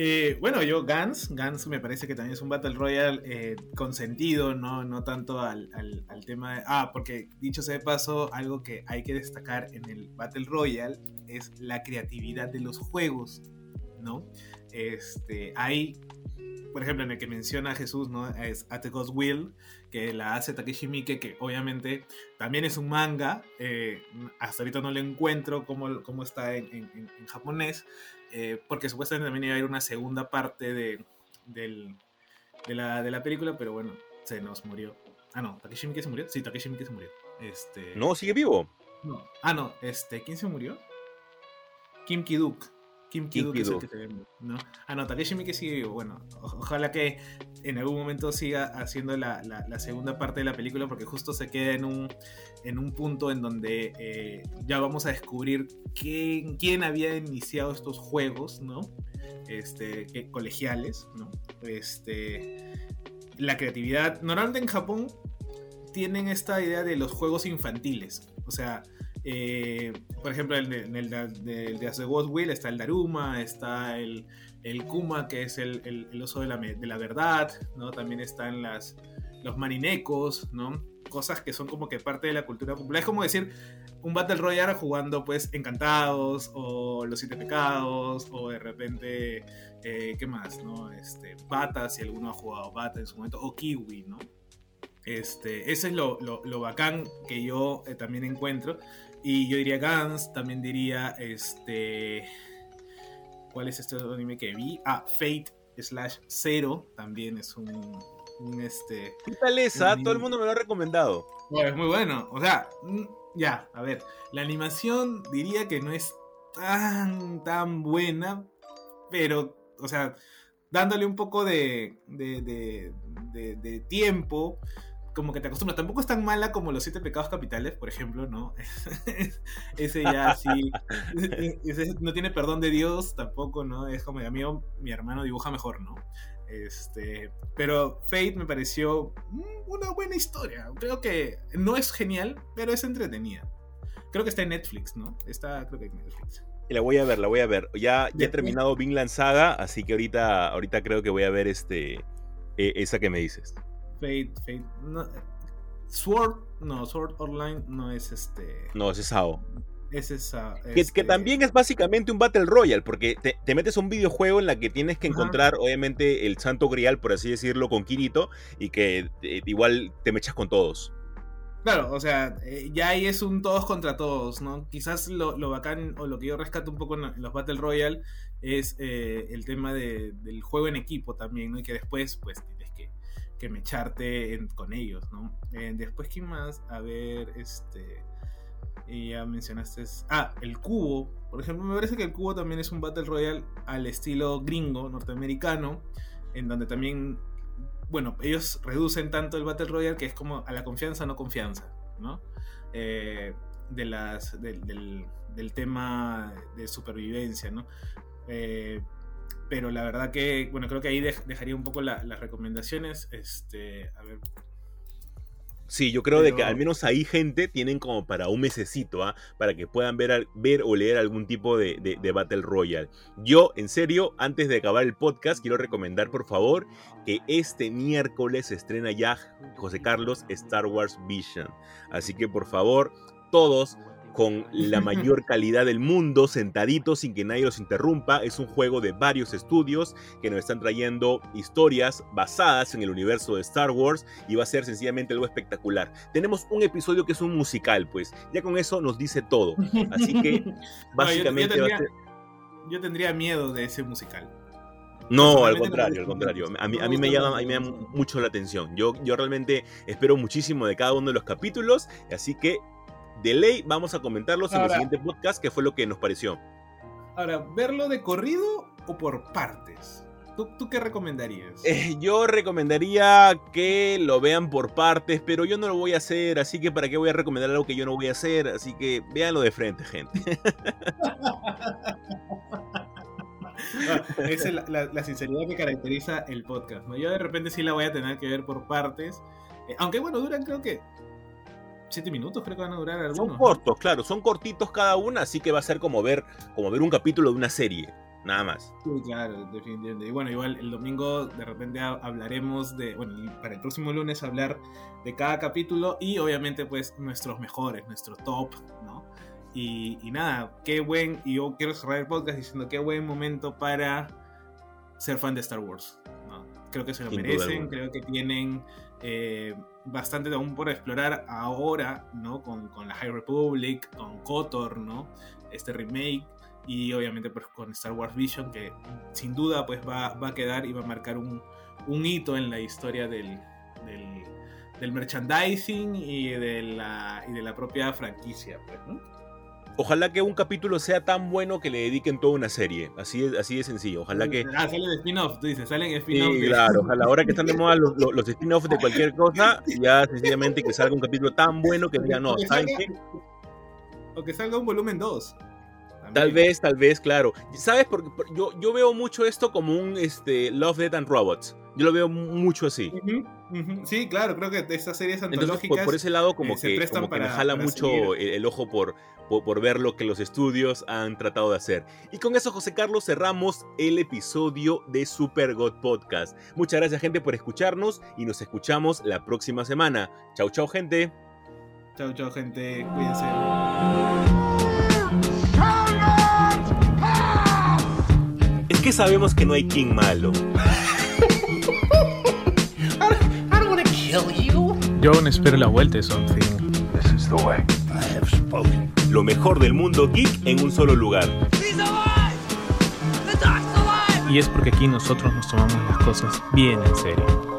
Eh, bueno, yo Gans, Gans me parece que también es un Battle Royale eh, con sentido, no, no tanto al, al, al, tema de... Ah, porque dicho sea de paso, algo que hay que destacar en el Battle Royale es la creatividad de los juegos, ¿no? Este, hay, por ejemplo, en el que menciona Jesús, ¿no? Es At the God's Will, que la hace Takeshi Miike, que obviamente también es un manga, eh, hasta ahorita no lo encuentro cómo, cómo está en, en, en japonés, eh, porque supuestamente también iba a haber una segunda parte de, del, de, la, de la película, pero bueno, se nos murió. Ah, no, Takeshi Miike se murió. Sí, Takeshi Miike se murió. Este... No, sigue vivo. No. Ah, no, este, ¿quién se murió? Kim Ki-duk. Kim Ki-duk es el que te ¿no? Ah, no, Miike sigue vivo. Bueno, ojalá que en algún momento siga haciendo la, la, la, segunda parte de la película porque justo se queda en un, en un punto en donde eh, ya vamos a descubrir quién, quién había iniciado estos juegos, ¿no? Este, que, colegiales, ¿no? Este, la creatividad. Normalmente en Japón tienen esta idea de los juegos infantiles. O sea, eh, por ejemplo, en el, el, de, God Will está el Daruma, está el, Kuma, que es el, oso de la, verdad, ¿no? También están los marinecos, ¿no? Cosas que son como que parte de la cultura popular. Es como decir un Battle Royale jugando, pues, Encantados, o Los Siete Pecados, o de repente, eh, ¿qué más, no? Este, Bata, si alguno ha jugado Bata en su momento, o Kiwi, ¿no? Este, ese es lo bacán que yo eh, también encuentro. Y yo diría Gans, también diría este. ¿Cuál es este anime que vi? Ah, Fate slash Zero también es un. un este. ¿Qué tal esa? Todo el mundo me lo ha recomendado. Bueno, es muy bueno. O sea, mm, ya, a ver. La animación diría que no es tan, tan buena. Pero, o sea, dándole un poco de, de- de- de tiempo, como que te acostumbras. Tampoco es tan mala como los siete pecados capitales, por ejemplo, ¿no? [LAUGHS] ese ya sí. ese no tiene perdón de Dios tampoco, ¿no? Es como, amigo, mi hermano dibuja mejor, ¿no? Este, pero Fate me pareció mm, una buena historia. Creo que no es genial, pero es entretenida. Creo que está en Netflix, ¿no? Está, creo que en Netflix. La voy a ver, la voy a ver. Ya, ya he terminado Vinland Saga, así que ahorita, ahorita creo que voy a ver este eh, esa que me dices. Fate, Fate. No, Sword, no, Sword Online no es este. No, ese es SAO. Es esa. Que, que este, también es básicamente un Battle Royale, porque te, te metes a un videojuego en la que tienes que Ajá. encontrar, obviamente, el santo grial, por así decirlo, con Kirito, y que eh, igual te mechas con todos. Claro, o sea, eh, ya ahí es un todos contra todos, ¿no? Quizás lo, lo bacán o lo que yo rescato un poco en, en los Battle Royale es eh, el tema de- del juego en equipo también, ¿no? Y que después, pues, tienes que, que mecharte en- con ellos, ¿no? Eh, después, ¿quién más? A ver, este... Ya mencionaste... Ah, el cubo. Por ejemplo, me parece que el cubo también es un Battle Royale al estilo gringo, norteamericano, en donde también bueno, ellos reducen tanto el Battle Royale que es como a la confianza, no confianza, ¿no? Eh, de las, del- del tema de supervivencia, ¿no? Eh, pero la verdad que, bueno, creo que ahí dej- dejaría un poco la- las recomendaciones. Este, a ver, Sí, yo creo de que al menos ahí gente tienen como para un mesecito, ¿ah? Para que puedan ver, ver o leer algún tipo de, de- de Battle Royale. Yo, en serio, antes de acabar el podcast, quiero recomendar, por favor, que este miércoles se estrena ya, José Carlos, Star Wars Vision. Así que, por favor, todos con la [LAUGHS] mayor calidad del mundo, sentaditos sin que nadie los interrumpa. Es un juego de varios estudios que nos están trayendo historias basadas en el universo de Star Wars y va a ser sencillamente algo espectacular. Tenemos un episodio que es un musical, pues ya con eso nos dice todo. Así que [LAUGHS] yo- yo básicamente va a tendría- ser... yo tendría miedo de ese musical. No, al contrario, al contrario. A mí, a me mí me llama, a mí me llama mucho la atención. Yo, yo realmente espero muchísimo de cada uno de los capítulos, así que de ley vamos a comentarlos en el siguiente podcast, que fue lo que nos pareció. Ahora, ¿verlo de corrido o por partes? ¿Tú, tú qué recomendarías? Eh, yo recomendaría que lo vean por partes, pero yo no lo voy a hacer, así que para qué voy a recomendar algo que yo no voy a hacer, así que véanlo de frente, gente. [LAUGHS] Ah, Esa es la, la- la sinceridad que caracteriza el podcast. ¿no? Yo de repente sí la voy a tener que ver por partes. Eh, aunque bueno, duran creo que siete minutos, creo que van a durar algunos. Son cortos, claro, son cortitos cada una, así que va a ser como ver, como ver un capítulo de una serie, nada más. Sí, claro, definitivamente. Y bueno, igual el domingo de repente ha- hablaremos de, bueno, para el próximo lunes hablar de cada capítulo y obviamente pues nuestros mejores, nuestro top, ¿no? Y, y nada, qué buen, y yo quiero cerrar el podcast diciendo qué buen momento para ser fan de Star Wars. ¿no? Creo que se lo Sin merecen, creo que tienen eh, bastante aún por explorar ahora, ¿no? Con, la High Republic, con KOTOR, ¿no? Este remake y obviamente pues con Star Wars Vision que sin duda pues va, va a quedar y va a marcar un, hito en la historia del, del, del merchandising y de, la, y de la propia franquicia pues, ¿no? Ojalá que un capítulo sea tan bueno que le dediquen toda una serie, así es, así de sencillo. Ojalá que Ah, salen spin-off, tú dices, salen spin-off. Sí, de- claro, ojalá ahora que están de moda los, los, los spin-offs de cualquier cosa, ya sencillamente que salga un capítulo tan bueno que digan, no, que ¿saben salga- qué? O que salga un volumen 2. Tal vez, tal vez, claro. ¿Sabes? Porque por- yo, yo veo mucho esto como un este, Love, Death and Robots. Yo lo veo mucho así. Sí, claro, creo que estas series Entonces, antológicas... por, por ese lado, como eh, se que, prestan como que me para- jala mucho el, el ojo por, por, por ver lo que los estudios han tratado de hacer. Y con eso, José Carlos, cerramos el episodio de Super God Podcast. Muchas gracias, gente, por escucharnos y nos escuchamos la próxima semana. Chau, chau, gente. Chao, chao, gente. Cuídense. Es que sabemos que no hay King malo. Yo aún espero la vuelta de Something. This is the way. I have spoken. Lo mejor del mundo geek en un solo lugar. He's alive. The alive. Y es porque aquí nosotros nos tomamos las cosas bien en serio.